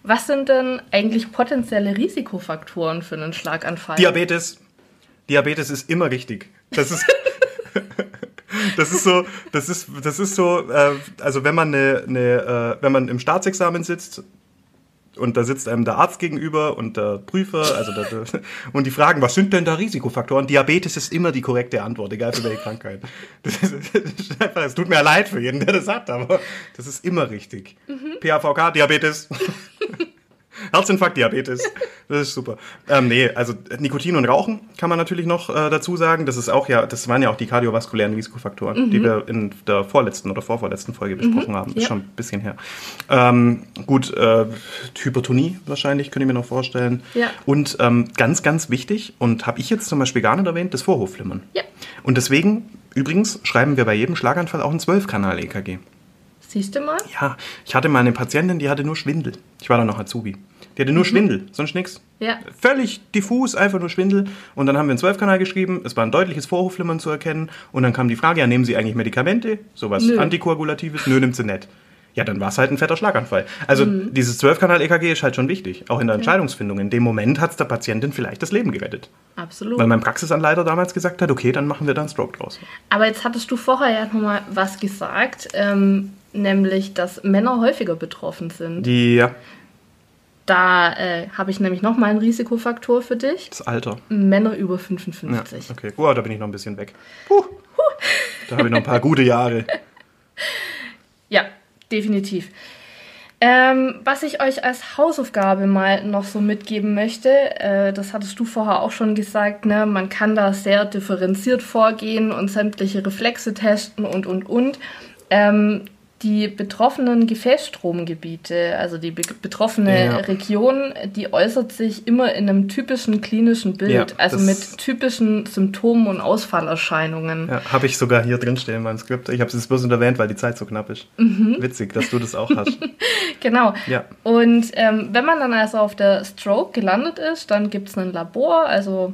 Was sind denn eigentlich potenzielle Risikofaktoren für einen Schlaganfall? Diabetes. Diabetes ist immer richtig. Das ist. Das ist so, das ist, das ist so, äh, also wenn man eine, eine äh, wenn man im Staatsexamen sitzt und da sitzt einem der Arzt gegenüber und der Prüfer, also der, der, und die fragen, was sind denn da Risikofaktoren? Diabetes ist immer die korrekte Antwort, egal für welche Krankheit. Das ist, das ist einfach, es tut mir leid für jeden, der das hat, aber das ist immer richtig. PAVK, Diabetes. Herzinfarkt, Diabetes. Das ist super. Ähm, nee, also Nikotin und Rauchen kann man natürlich noch äh, dazu sagen. Das ist auch ja, das waren ja auch die kardiovaskulären Risikofaktoren, die wir in der vorletzten oder vorvorletzten Folge besprochen haben. Ist ja. schon ein bisschen her. Ähm, gut, äh, Hypertonie wahrscheinlich, könnte ich mir noch vorstellen. Ja. Und ähm, ganz, ganz wichtig, und habe ich jetzt zum Beispiel gar nicht erwähnt, das Vorhofflimmern. Ja. Und deswegen, übrigens, schreiben wir bei jedem Schlaganfall auch ein 12-Kanal-EKG. Siehst du mal? Ja, ich hatte mal eine Patientin, die hatte nur Schwindel. Ich war da noch Azubi. Die hatte nur Schwindel, sonst nix. Ja. Völlig diffus, einfach nur Schwindel. Und dann haben wir einen Zwölfkanal geschrieben. Es war ein deutliches Vorhofflimmern zu erkennen. Und dann kam die Frage, ja, nehmen Sie eigentlich Medikamente? Sowas Nö. Antikoagulatives? Nö, nimmt sie nicht. Ja, dann war es halt ein fetter Schlaganfall. Also dieses Zwölfkanal-EKG ist halt schon wichtig, auch in der Entscheidungsfindung. In dem Moment hat es der Patientin vielleicht das Leben gerettet. Absolut. Weil mein Praxisanleiter damals gesagt hat, okay, dann machen wir da einen Stroke draus. Aber jetzt hattest du vorher ja noch mal was gesagt, ähm, nämlich, dass Männer häufiger betroffen sind. Die, ja, Da äh, habe ich nämlich noch mal einen Risikofaktor für dich. das Alter. Männer über Ja, 55. okay. Oh, da bin ich noch ein bisschen weg. Puh. Da habe ich noch ein paar gute Jahre. Ja, definitiv. Ähm, was ich euch als Hausaufgabe mal noch so mitgeben möchte, äh, das hattest du vorher auch schon gesagt, ne? man kann da sehr differenziert vorgehen und sämtliche Reflexe testen und, und, und. Ähm, die betroffenen Gefäßstromgebiete, also die be betroffene Ja. Region, die äußert sich immer in einem typischen klinischen Bild, Ja, also mit typischen Symptomen und Ausfallerscheinungen. Ja, habe ich sogar hier drinstehen in meinem Skript. Ich habe es jetzt bloß nicht erwähnt, weil die Zeit so knapp ist. Witzig, dass du das auch hast. Genau. Ja. Und ähm, wenn man dann also auf der Stroke gelandet ist, dann gibt es ein Labor, also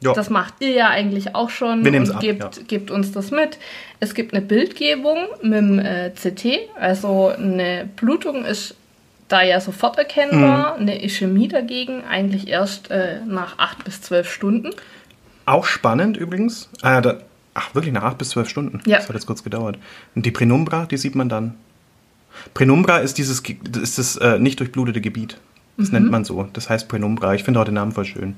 Ja. das macht ihr ja eigentlich auch schon Wir und ab, gebt, ja. gebt uns das mit. Es gibt eine Bildgebung mit dem äh, CT, also eine Blutung ist da ja sofort erkennbar, Mhm. eine Ischämie dagegen eigentlich erst äh, nach acht bis zwölf Stunden. Auch spannend übrigens. Ah, da, ach, wirklich nach acht bis zwölf Stunden. Ja. Das hat jetzt kurz gedauert. Und die Penumbra, die sieht man dann. Penumbra ist dieses ist das äh, nicht durchblutete Gebiet. Das nennt man so. Das heißt Penumbra. Ich finde auch den Namen voll schön.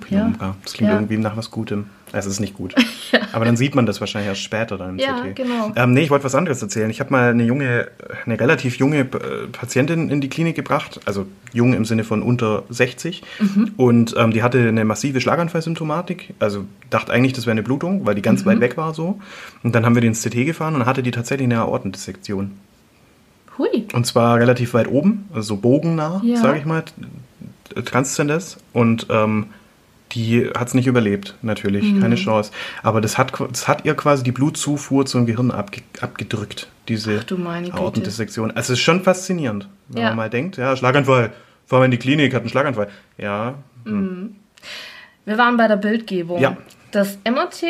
Penumbra. Das klingt Ja. irgendwie nach was Gutem. Also es ist nicht gut. Aber dann sieht man das wahrscheinlich erst später dann im Ja, CT. genau. Ähm, nee, ich wollte was anderes erzählen. Ich habe mal eine junge, eine relativ junge äh, Patientin in die Klinik gebracht. Also jung im Sinne von unter 60. Mhm. Und ähm, die hatte eine massive Schlaganfallsymptomatik. Also dachte eigentlich, das wäre eine Blutung, weil die ganz Mhm. weit weg war so. Und dann haben wir die ins CT gefahren und hatte die tatsächlich eine Aortendissektion. Hui. Und zwar relativ weit oben, also so bogennah, Ja. sage ich mal, t- Transzendenz. Und ähm, die hat es nicht überlebt, natürlich, Mhm. keine Chance. Aber das hat, das hat ihr quasi die Blutzufuhr zum Gehirn abge abgedrückt, diese. Aortendissektion. Also es ist schon faszinierend, wenn Ja. man mal denkt, ja, Schlaganfall, fahren wir in die Klinik, hat einen Schlaganfall. Ja, Wir waren bei der Bildgebung. Ja. Das MRT,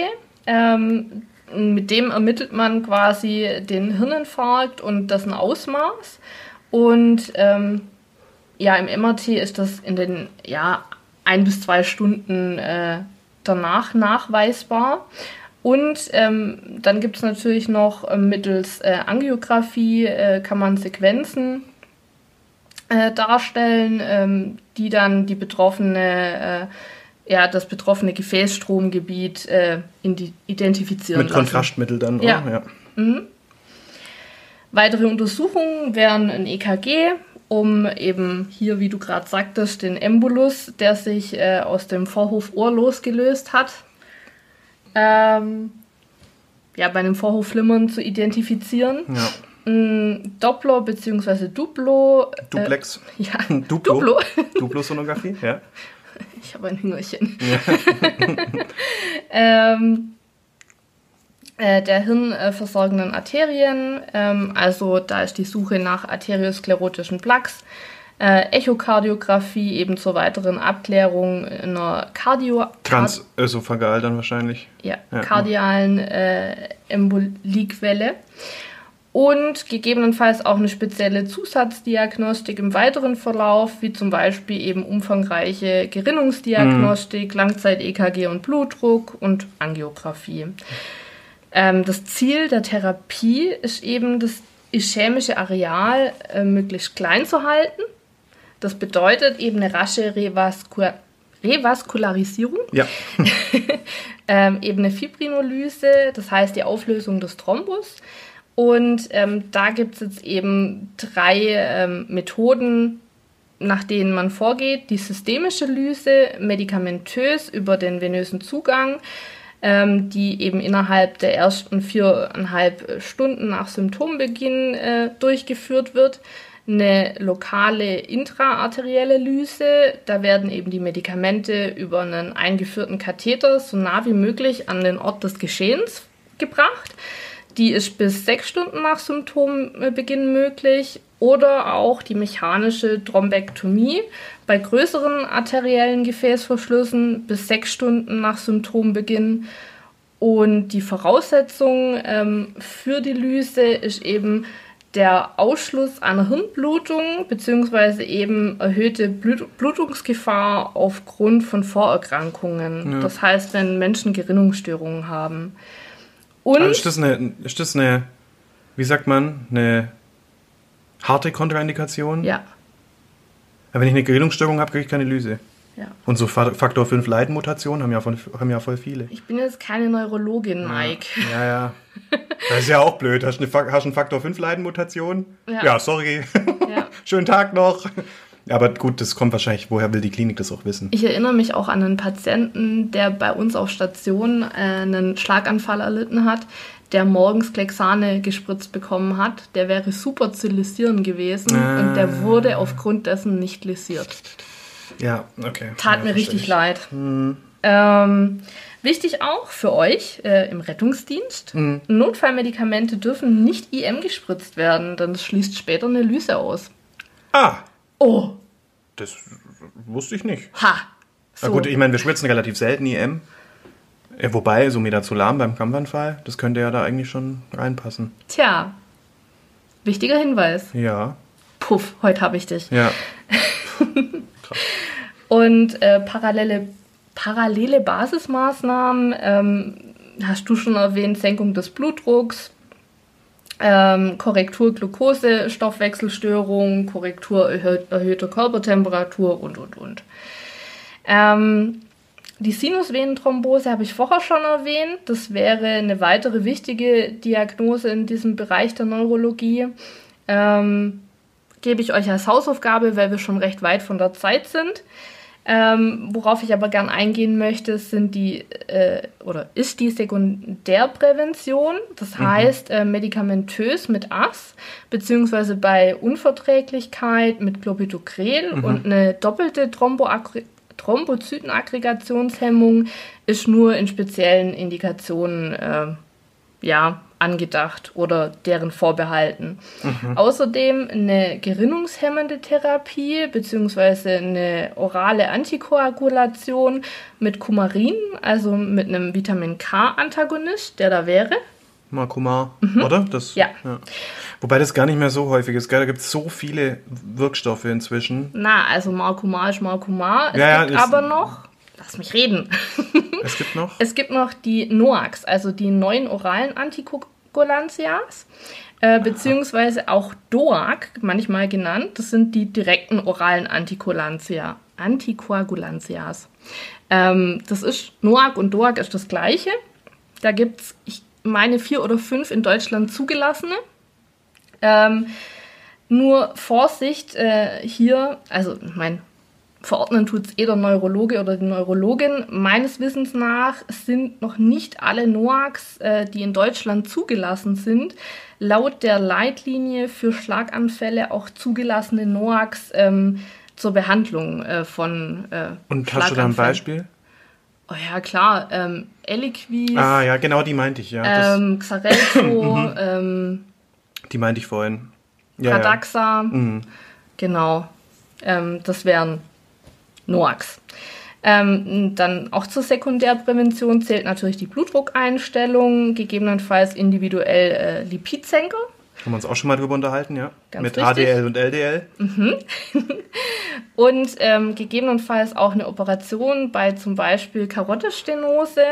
ähm, mit dem ermittelt man quasi den Hirninfarkt und dessen Ausmaß. Und ähm, ja, im MRT ist das in den ja, ein bis zwei Stunden äh, danach nachweisbar. Und ähm, dann gibt es natürlich noch äh, mittels äh, Angiografie äh, kann man Sequenzen äh, darstellen, ähm, die dann die betroffene, äh, ja, das betroffene Gefäßstromgebiet äh, identifizieren Mit Kontrastmittel dann, ja. ja. Mhm. Weitere Untersuchungen wären ein EKG, um eben hier, wie du gerade sagtest, den Embolus, der sich äh, aus dem Vorhofohr losgelöst hat, ähm, ja, bei einem Vorhofflimmern zu identifizieren. Ja. Doppler bzw. Duplo. Äh, Duplex. Äh, ja, Duplo. Duplo. Duplo-Sonographie, ja. Ich habe ein Hüngerchen. Ja. ähm, äh, der hirnversorgenden Arterien. Ähm, also da ist die Suche nach arteriosklerotischen Plaques. Äh, Echokardiographie eben zur weiteren Abklärung einer Cardio... Transösophagal dann wahrscheinlich. Ja, ja. kardialen äh, Emboliequelle und gegebenenfalls auch eine spezielle Zusatzdiagnostik im weiteren Verlauf, wie zum Beispiel eben umfangreiche Gerinnungsdiagnostik, mhm. Langzeit-EKG und Blutdruck und Angiografie. Ähm, das Ziel der Therapie ist eben, das ischämische Areal äh, möglichst klein zu halten. Das bedeutet eben eine rasche Revasku Revaskularisierung, ja. ähm, eben eine Fibrinolyse, das heißt die Auflösung des Thrombus und ähm, da gibt es jetzt eben drei ähm, Methoden, nach denen man vorgeht. Die systemische Lyse, medikamentös über den venösen Zugang, ähm, die eben innerhalb der ersten viereinhalb Stunden nach Symptombeginn äh, durchgeführt wird. Eine lokale intraarterielle Lyse, da werden eben die Medikamente über einen eingeführten Katheter so nah wie möglich an den Ort des Geschehens gebracht. Die ist bis sechs Stunden nach Symptombeginn möglich oder auch die mechanische Thrombektomie bei größeren arteriellen Gefäßverschlüssen bis sechs Stunden nach Symptombeginn. Und die Voraussetzung ähm, für die Lyse ist eben der Ausschluss einer Hirnblutung bzw. eben erhöhte Blut Blutungsgefahr aufgrund von Vorerkrankungen. Ja. Das heißt, wenn Menschen Gerinnungsstörungen haben. Und also ist, das eine, ist das eine, wie sagt man, eine harte Kontraindikation? Ja. Aber wenn ich eine Gerinnungsstörung habe, kriege ich keine Lyse. Ja. Und so Faktor 5 Leitmutationen haben ja, von, haben ja voll viele. Ich bin jetzt keine Neurologin, Mike. Ja, ja. Das ist ja auch blöd. Hast du eine, hast eine Faktor 5 Leitmutation? Ja. ja, sorry. Ja. Schönen Tag noch. Aber gut, das kommt wahrscheinlich, woher will die Klinik das auch wissen? Ich erinnere mich auch an einen Patienten, der bei uns auf Station äh, einen Schlaganfall erlitten hat, der morgens Klexane gespritzt bekommen hat. Der wäre super zu lisieren gewesen ah. und der wurde aufgrund dessen nicht lisiert. Ja, okay. Tat ja, mir richtig ich. leid. Hm. Ähm, wichtig auch für euch äh, im Rettungsdienst: hm. Notfallmedikamente dürfen nicht IM gespritzt werden, denn das schließt später eine Lyse aus. Ah. Oh. Das wusste ich nicht. Ha. So. Na gut, ich meine, wir schwitzen relativ selten IM. Wobei, so Midazolam beim Kampfanfall, das könnte ja da eigentlich schon reinpassen. Tja. Wichtiger Hinweis. Ja. Puff, heute habe ich dich. Ja. Und äh, parallele, parallele Basismaßnahmen ähm, hast du schon erwähnt, Senkung des Blutdrucks, ähm, Korrektur Glucose, Stoffwechselstörung, Korrektur erhöhter Körpertemperatur und, und, und. Ähm, die Sinusvenenthrombose habe ich vorher schon erwähnt. Das wäre eine weitere wichtige Diagnose in diesem Bereich der Neurologie. Ähm, gebe ich euch als Hausaufgabe, weil wir schon recht weit von der Zeit sind. Ähm, worauf ich aber gern eingehen möchte, sind die äh, oder ist die Sekundärprävention, das mhm. heißt äh, medikamentös mit AS, beziehungsweise bei Unverträglichkeit mit Clopidogrel mhm. und eine doppelte Thrombozytenaggregationshemmung ist nur in speziellen Indikationen äh, ja, angedacht oder deren vorbehalten. Außerdem eine gerinnungshemmende Therapie beziehungsweise eine orale Antikoagulation mit Kumarin, also mit einem Vitamin K-Antagonist, der da wäre. Marcomar, oder? Das, Ja. Wobei das gar nicht mehr so häufig ist, gell? Da gibt es so viele Wirkstoffe inzwischen. Na, also Marcumar ist Marcumar. Es Ja, ja, gibt ist- aber noch, lass mich reden. Es gibt noch. Es gibt noch die NOACs, also die neuen oralen Antikoagulantias, äh, beziehungsweise auch DOAC, manchmal genannt. Das sind die direkten oralen Antikoagulantia, Antikoagulantias. Ähm, das ist, NOAC und DOAC ist das gleiche. Da gibt es, ich meine, vier oder fünf in Deutschland zugelassene. Ähm, nur Vorsicht äh, hier, also mein verordnen tut es eh der Neurologe oder die Neurologin. Meines Wissens nach sind noch nicht alle NOACs, äh, die in Deutschland zugelassen sind, laut der Leitlinie für Schlaganfälle auch zugelassene NOACs ähm, zur Behandlung äh, von äh, Und hast du da ein. Beispiel? Oh ja, klar. Ähm, Eliquis, Ah, ja, genau, die meinte ich, ja. Ähm, Xarelto, ähm, die meinte ich vorhin. Ja, ja. Radaxa, genau. Ähm, das wären NOACs. Ähm, dann auch zur Sekundärprävention zählt natürlich die Blutdruckeinstellung, gegebenenfalls individuell äh, Lipidsenker. Haben wir uns auch schon mal drüber unterhalten, ja? Ganz Mit richtig. HDL und LDL. Und ähm, gegebenenfalls auch eine Operation bei zum Beispiel Karottestenose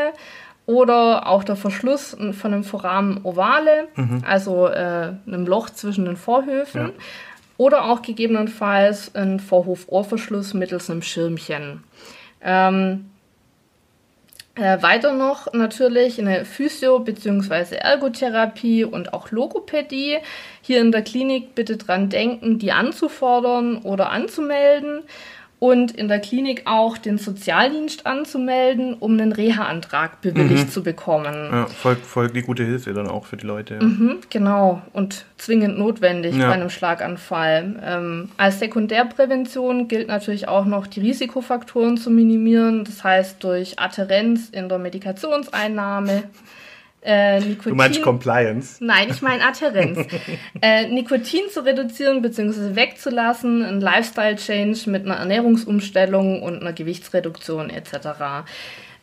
oder auch der Verschluss von einem Foramen ovale, also äh, einem Loch zwischen den Vorhöfen. Ja. Oder auch gegebenenfalls ein Vorhof-Ohrverschluss mittels einem Schirmchen. Ähm, äh, weiter noch natürlich eine Physio- bzw. Ergotherapie und auch Logopädie. Hier in der Klinik bitte dran denken, die anzufordern oder anzumelden. Und in der Klinik auch den Sozialdienst anzumelden, um einen Reha-Antrag bewilligt zu bekommen. Ja, voll, voll die gute Hilfe dann auch für die Leute. Ja. Mhm, genau, und zwingend notwendig Ja. bei einem Schlaganfall. Ähm, als Sekundärprävention gilt natürlich auch noch, die Risikofaktoren zu minimieren. Das heißt, durch Adherenz in der Medikationseinnahme, äh, Nikotin. Du meinst Compliance? Nein, ich meine Adherenz. äh, Nikotin zu reduzieren bzw. wegzulassen, ein Lifestyle-Change mit einer Ernährungsumstellung und einer Gewichtsreduktion etc.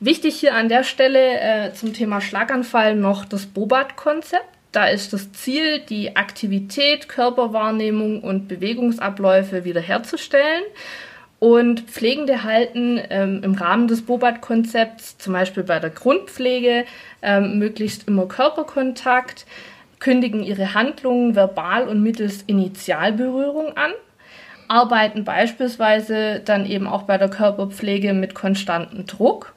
Wichtig hier an der Stelle äh, zum Thema Schlaganfall noch das Bobat-Konzept. Da ist das Ziel, die Aktivität, Körperwahrnehmung und Bewegungsabläufe wiederherzustellen. Und Pflegende halten ähm, im Rahmen des Bobat-Konzepts, zum Beispiel bei der Grundpflege, ähm, möglichst immer Körperkontakt, kündigen ihre Handlungen verbal und mittels Initialberührung an, arbeiten beispielsweise dann eben auch bei der Körperpflege mit konstantem Druck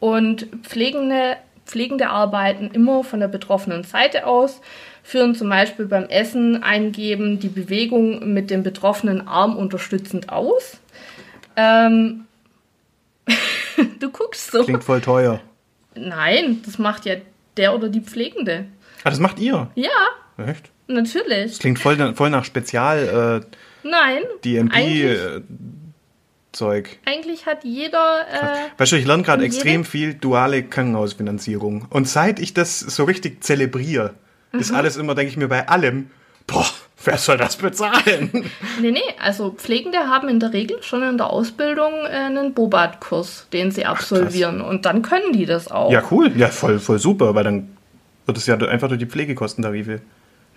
und Pflegende, Pflegende arbeiten immer von der betroffenen Seite aus, führen zum Beispiel beim Essen eingeben die Bewegung mit dem betroffenen Arm unterstützend aus. Ähm, du guckst so. Klingt voll teuer. Nein, das macht ja der oder die Pflegende. Ah, das macht ihr? Ja, Echt? natürlich. Das klingt voll, voll nach Spezial äh, Nein. DMP Eigentlich, äh, Zeug. eigentlich hat jeder. Äh, Weißt du, ich lerne gerade extrem viel duale Krankenhausfinanzierung. Und seit ich das so richtig zelebriere, Mhm. ist alles immer, denke ich mir bei allem, boah, wer soll das bezahlen? nee, nee, also Pflegende haben in der Regel schon in der Ausbildung äh, einen Bobat-Kurs, den sie absolvieren. Und dann können die das auch. Ja, cool. Ja, voll, voll super, weil dann wird es ja einfach durch die Pflegekostentarife,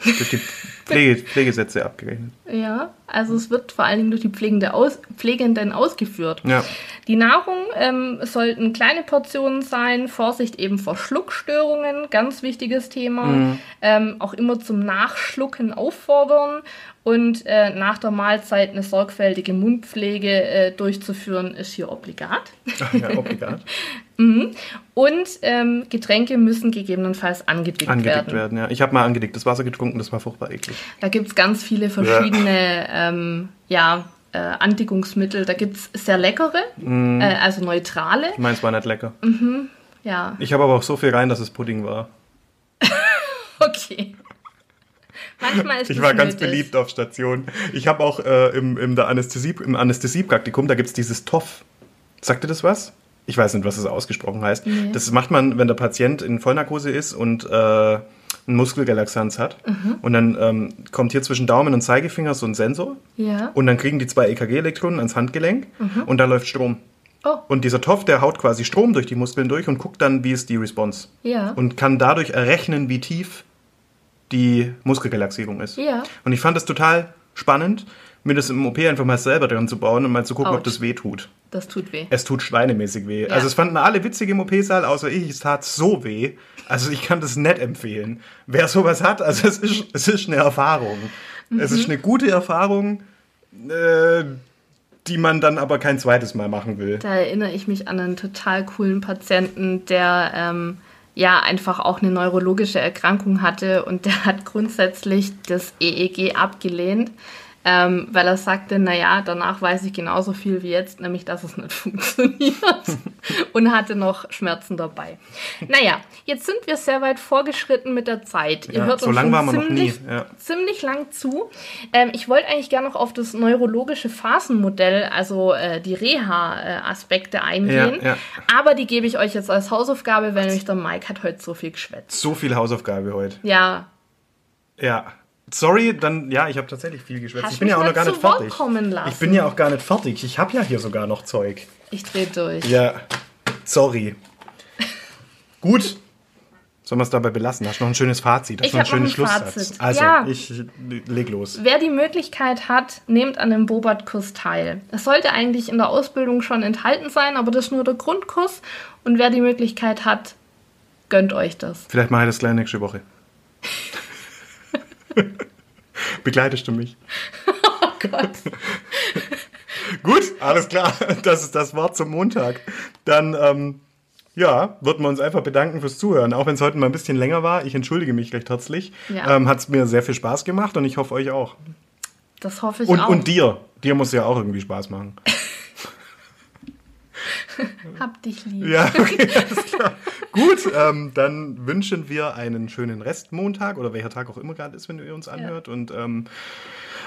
durch die Pflege, Pflegesätze abgerechnet. Ja, also es wird vor allen Dingen durch die Pflegende aus, Pflegenden ausgeführt. Ja. Die Nahrung ähm, sollten kleine Portionen sein, Vorsicht eben vor Schluckstörungen, ganz wichtiges Thema. Ähm, auch immer zum Nachschlucken auffordern und äh, nach der Mahlzeit eine sorgfältige Mundpflege äh, durchzuführen, ist hier obligat. Ach ja, obligat. Und ähm, Getränke müssen gegebenenfalls angedickt, Angedickt werden. werden, ja. Ich habe mal angedicktes Wasser getrunken, das war furchtbar eklig. Da gibt es ganz viele verschiedene ähm, ja, äh, Andickungsmittel. Da gibt es sehr leckere, äh, also neutrale. Meins war nicht lecker. Ja, Ich habe aber auch so viel rein, dass es Pudding war. okay. Manchmal ist Ich war ganz nötig. beliebt auf Station. Ich habe auch äh, im, im, der Anästhesie, im Anästhesiepraktikum, da gibt es dieses TOF. Sagt ihr das was? Ich weiß nicht, was es ausgesprochen heißt. Das macht man, wenn der Patient in Vollnarkose ist und äh, einen Muskelrelaxanz hat. Und dann ähm, kommt hier zwischen Daumen und Zeigefinger so ein Sensor. Ja. Und dann kriegen die zwei EKG-Elektronen ans Handgelenk und da läuft Strom. Oh. Und dieser Topf, der haut quasi Strom durch die Muskeln durch und guckt dann, wie ist die Response. Ja. Und kann dadurch errechnen, wie tief die Muskelrelaxierung ist. Ja. Und ich fand es total spannend, mir das im OP einfach mal selber dran zu bauen und mal zu gucken, ob Autsch. das weh tut. Das tut weh. Es tut schweinemäßig weh. Ja. Also es fanden alle witzig im OP-Saal, außer ich. Es tat so weh. Also ich kann das nicht empfehlen. Wer sowas hat, also es ist, es ist eine Erfahrung. Es ist eine gute Erfahrung, äh, die man dann aber kein zweites Mal machen will. Da erinnere ich mich an einen total coolen Patienten, der ähm, ja einfach auch eine neurologische Erkrankung hatte und der hat grundsätzlich das EEG abgelehnt, ähm, weil er sagte, naja, danach weiß ich genauso viel wie jetzt, nämlich dass es nicht funktioniert und hatte noch Schmerzen dabei. Naja, jetzt sind wir sehr weit vorgeschritten mit der Zeit. Ihr Ja, hört so uns lang schon waren wir noch ziemlich, nie, ja. ziemlich lang zu. Ähm, ich wollte eigentlich gerne noch auf das neurologische Phasenmodell, also äh, die Reha-Aspekte eingehen. Ja. Aber die gebe ich euch jetzt als Hausaufgabe, weil nämlich der Mike hat heute so viel geschwätzt. So viel Hausaufgabe heute. Ja, Ja. Sorry, dann, ja, ich habe tatsächlich viel geschwätzt. Hast Ich bin ja auch noch gar nicht fertig. Ich bin ja auch gar nicht fertig. Ich habe ja hier sogar noch Zeug. ich drehe durch. Ja, sorry. Gut. Sollen wir es dabei belassen? Hast du noch ein schönes Fazit? Hast Ich du noch einen hab schönen noch ein Schlusssatz? Fazit. Also, Ja. ich leg los. Wer die Möglichkeit hat, nehmt an dem Bobat-Kurs teil. Es sollte eigentlich in der Ausbildung schon enthalten sein, aber das ist nur der Grundkurs. Und wer die Möglichkeit hat, gönnt euch das. Vielleicht mache ich das gleich nächste Woche. Begleitest du mich? Oh Gott. Gut, alles klar. Das ist das Wort zum Montag. Dann, ähm, ja, würden wir uns einfach bedanken fürs Zuhören. Auch wenn es heute mal ein bisschen länger war. Ich entschuldige mich recht herzlich. Ja. Ähm, Hat es mir sehr viel Spaß gemacht und ich hoffe euch auch. Das hoffe ich Und, auch. und dir. Dir muss ja auch irgendwie Spaß machen. Hab dich lieb. Ja, okay, alles klar. Gut, ähm, dann wünschen wir einen schönen Restmontag oder welcher Tag auch immer gerade ist, wenn ihr uns anhört. Und ähm,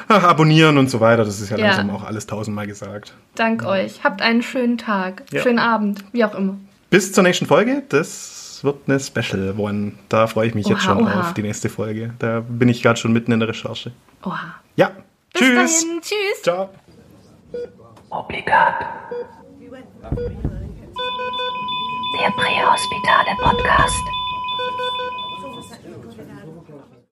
ach, abonnieren und so weiter. Das ist ja, Ja. langsam auch alles tausendmal gesagt. Dank euch. Habt einen schönen Tag, Ja. schönen Abend, wie auch immer. Bis zur nächsten Folge. Das wird eine Special One. Da freue ich mich jetzt Oha, schon oha. auf die nächste Folge. Da bin ich gerade schon mitten in der Recherche. Oha. Ja. Bis Tschüss. dahin. Tschüss. Ciao. Obligat. Der Prähospitale Podcast.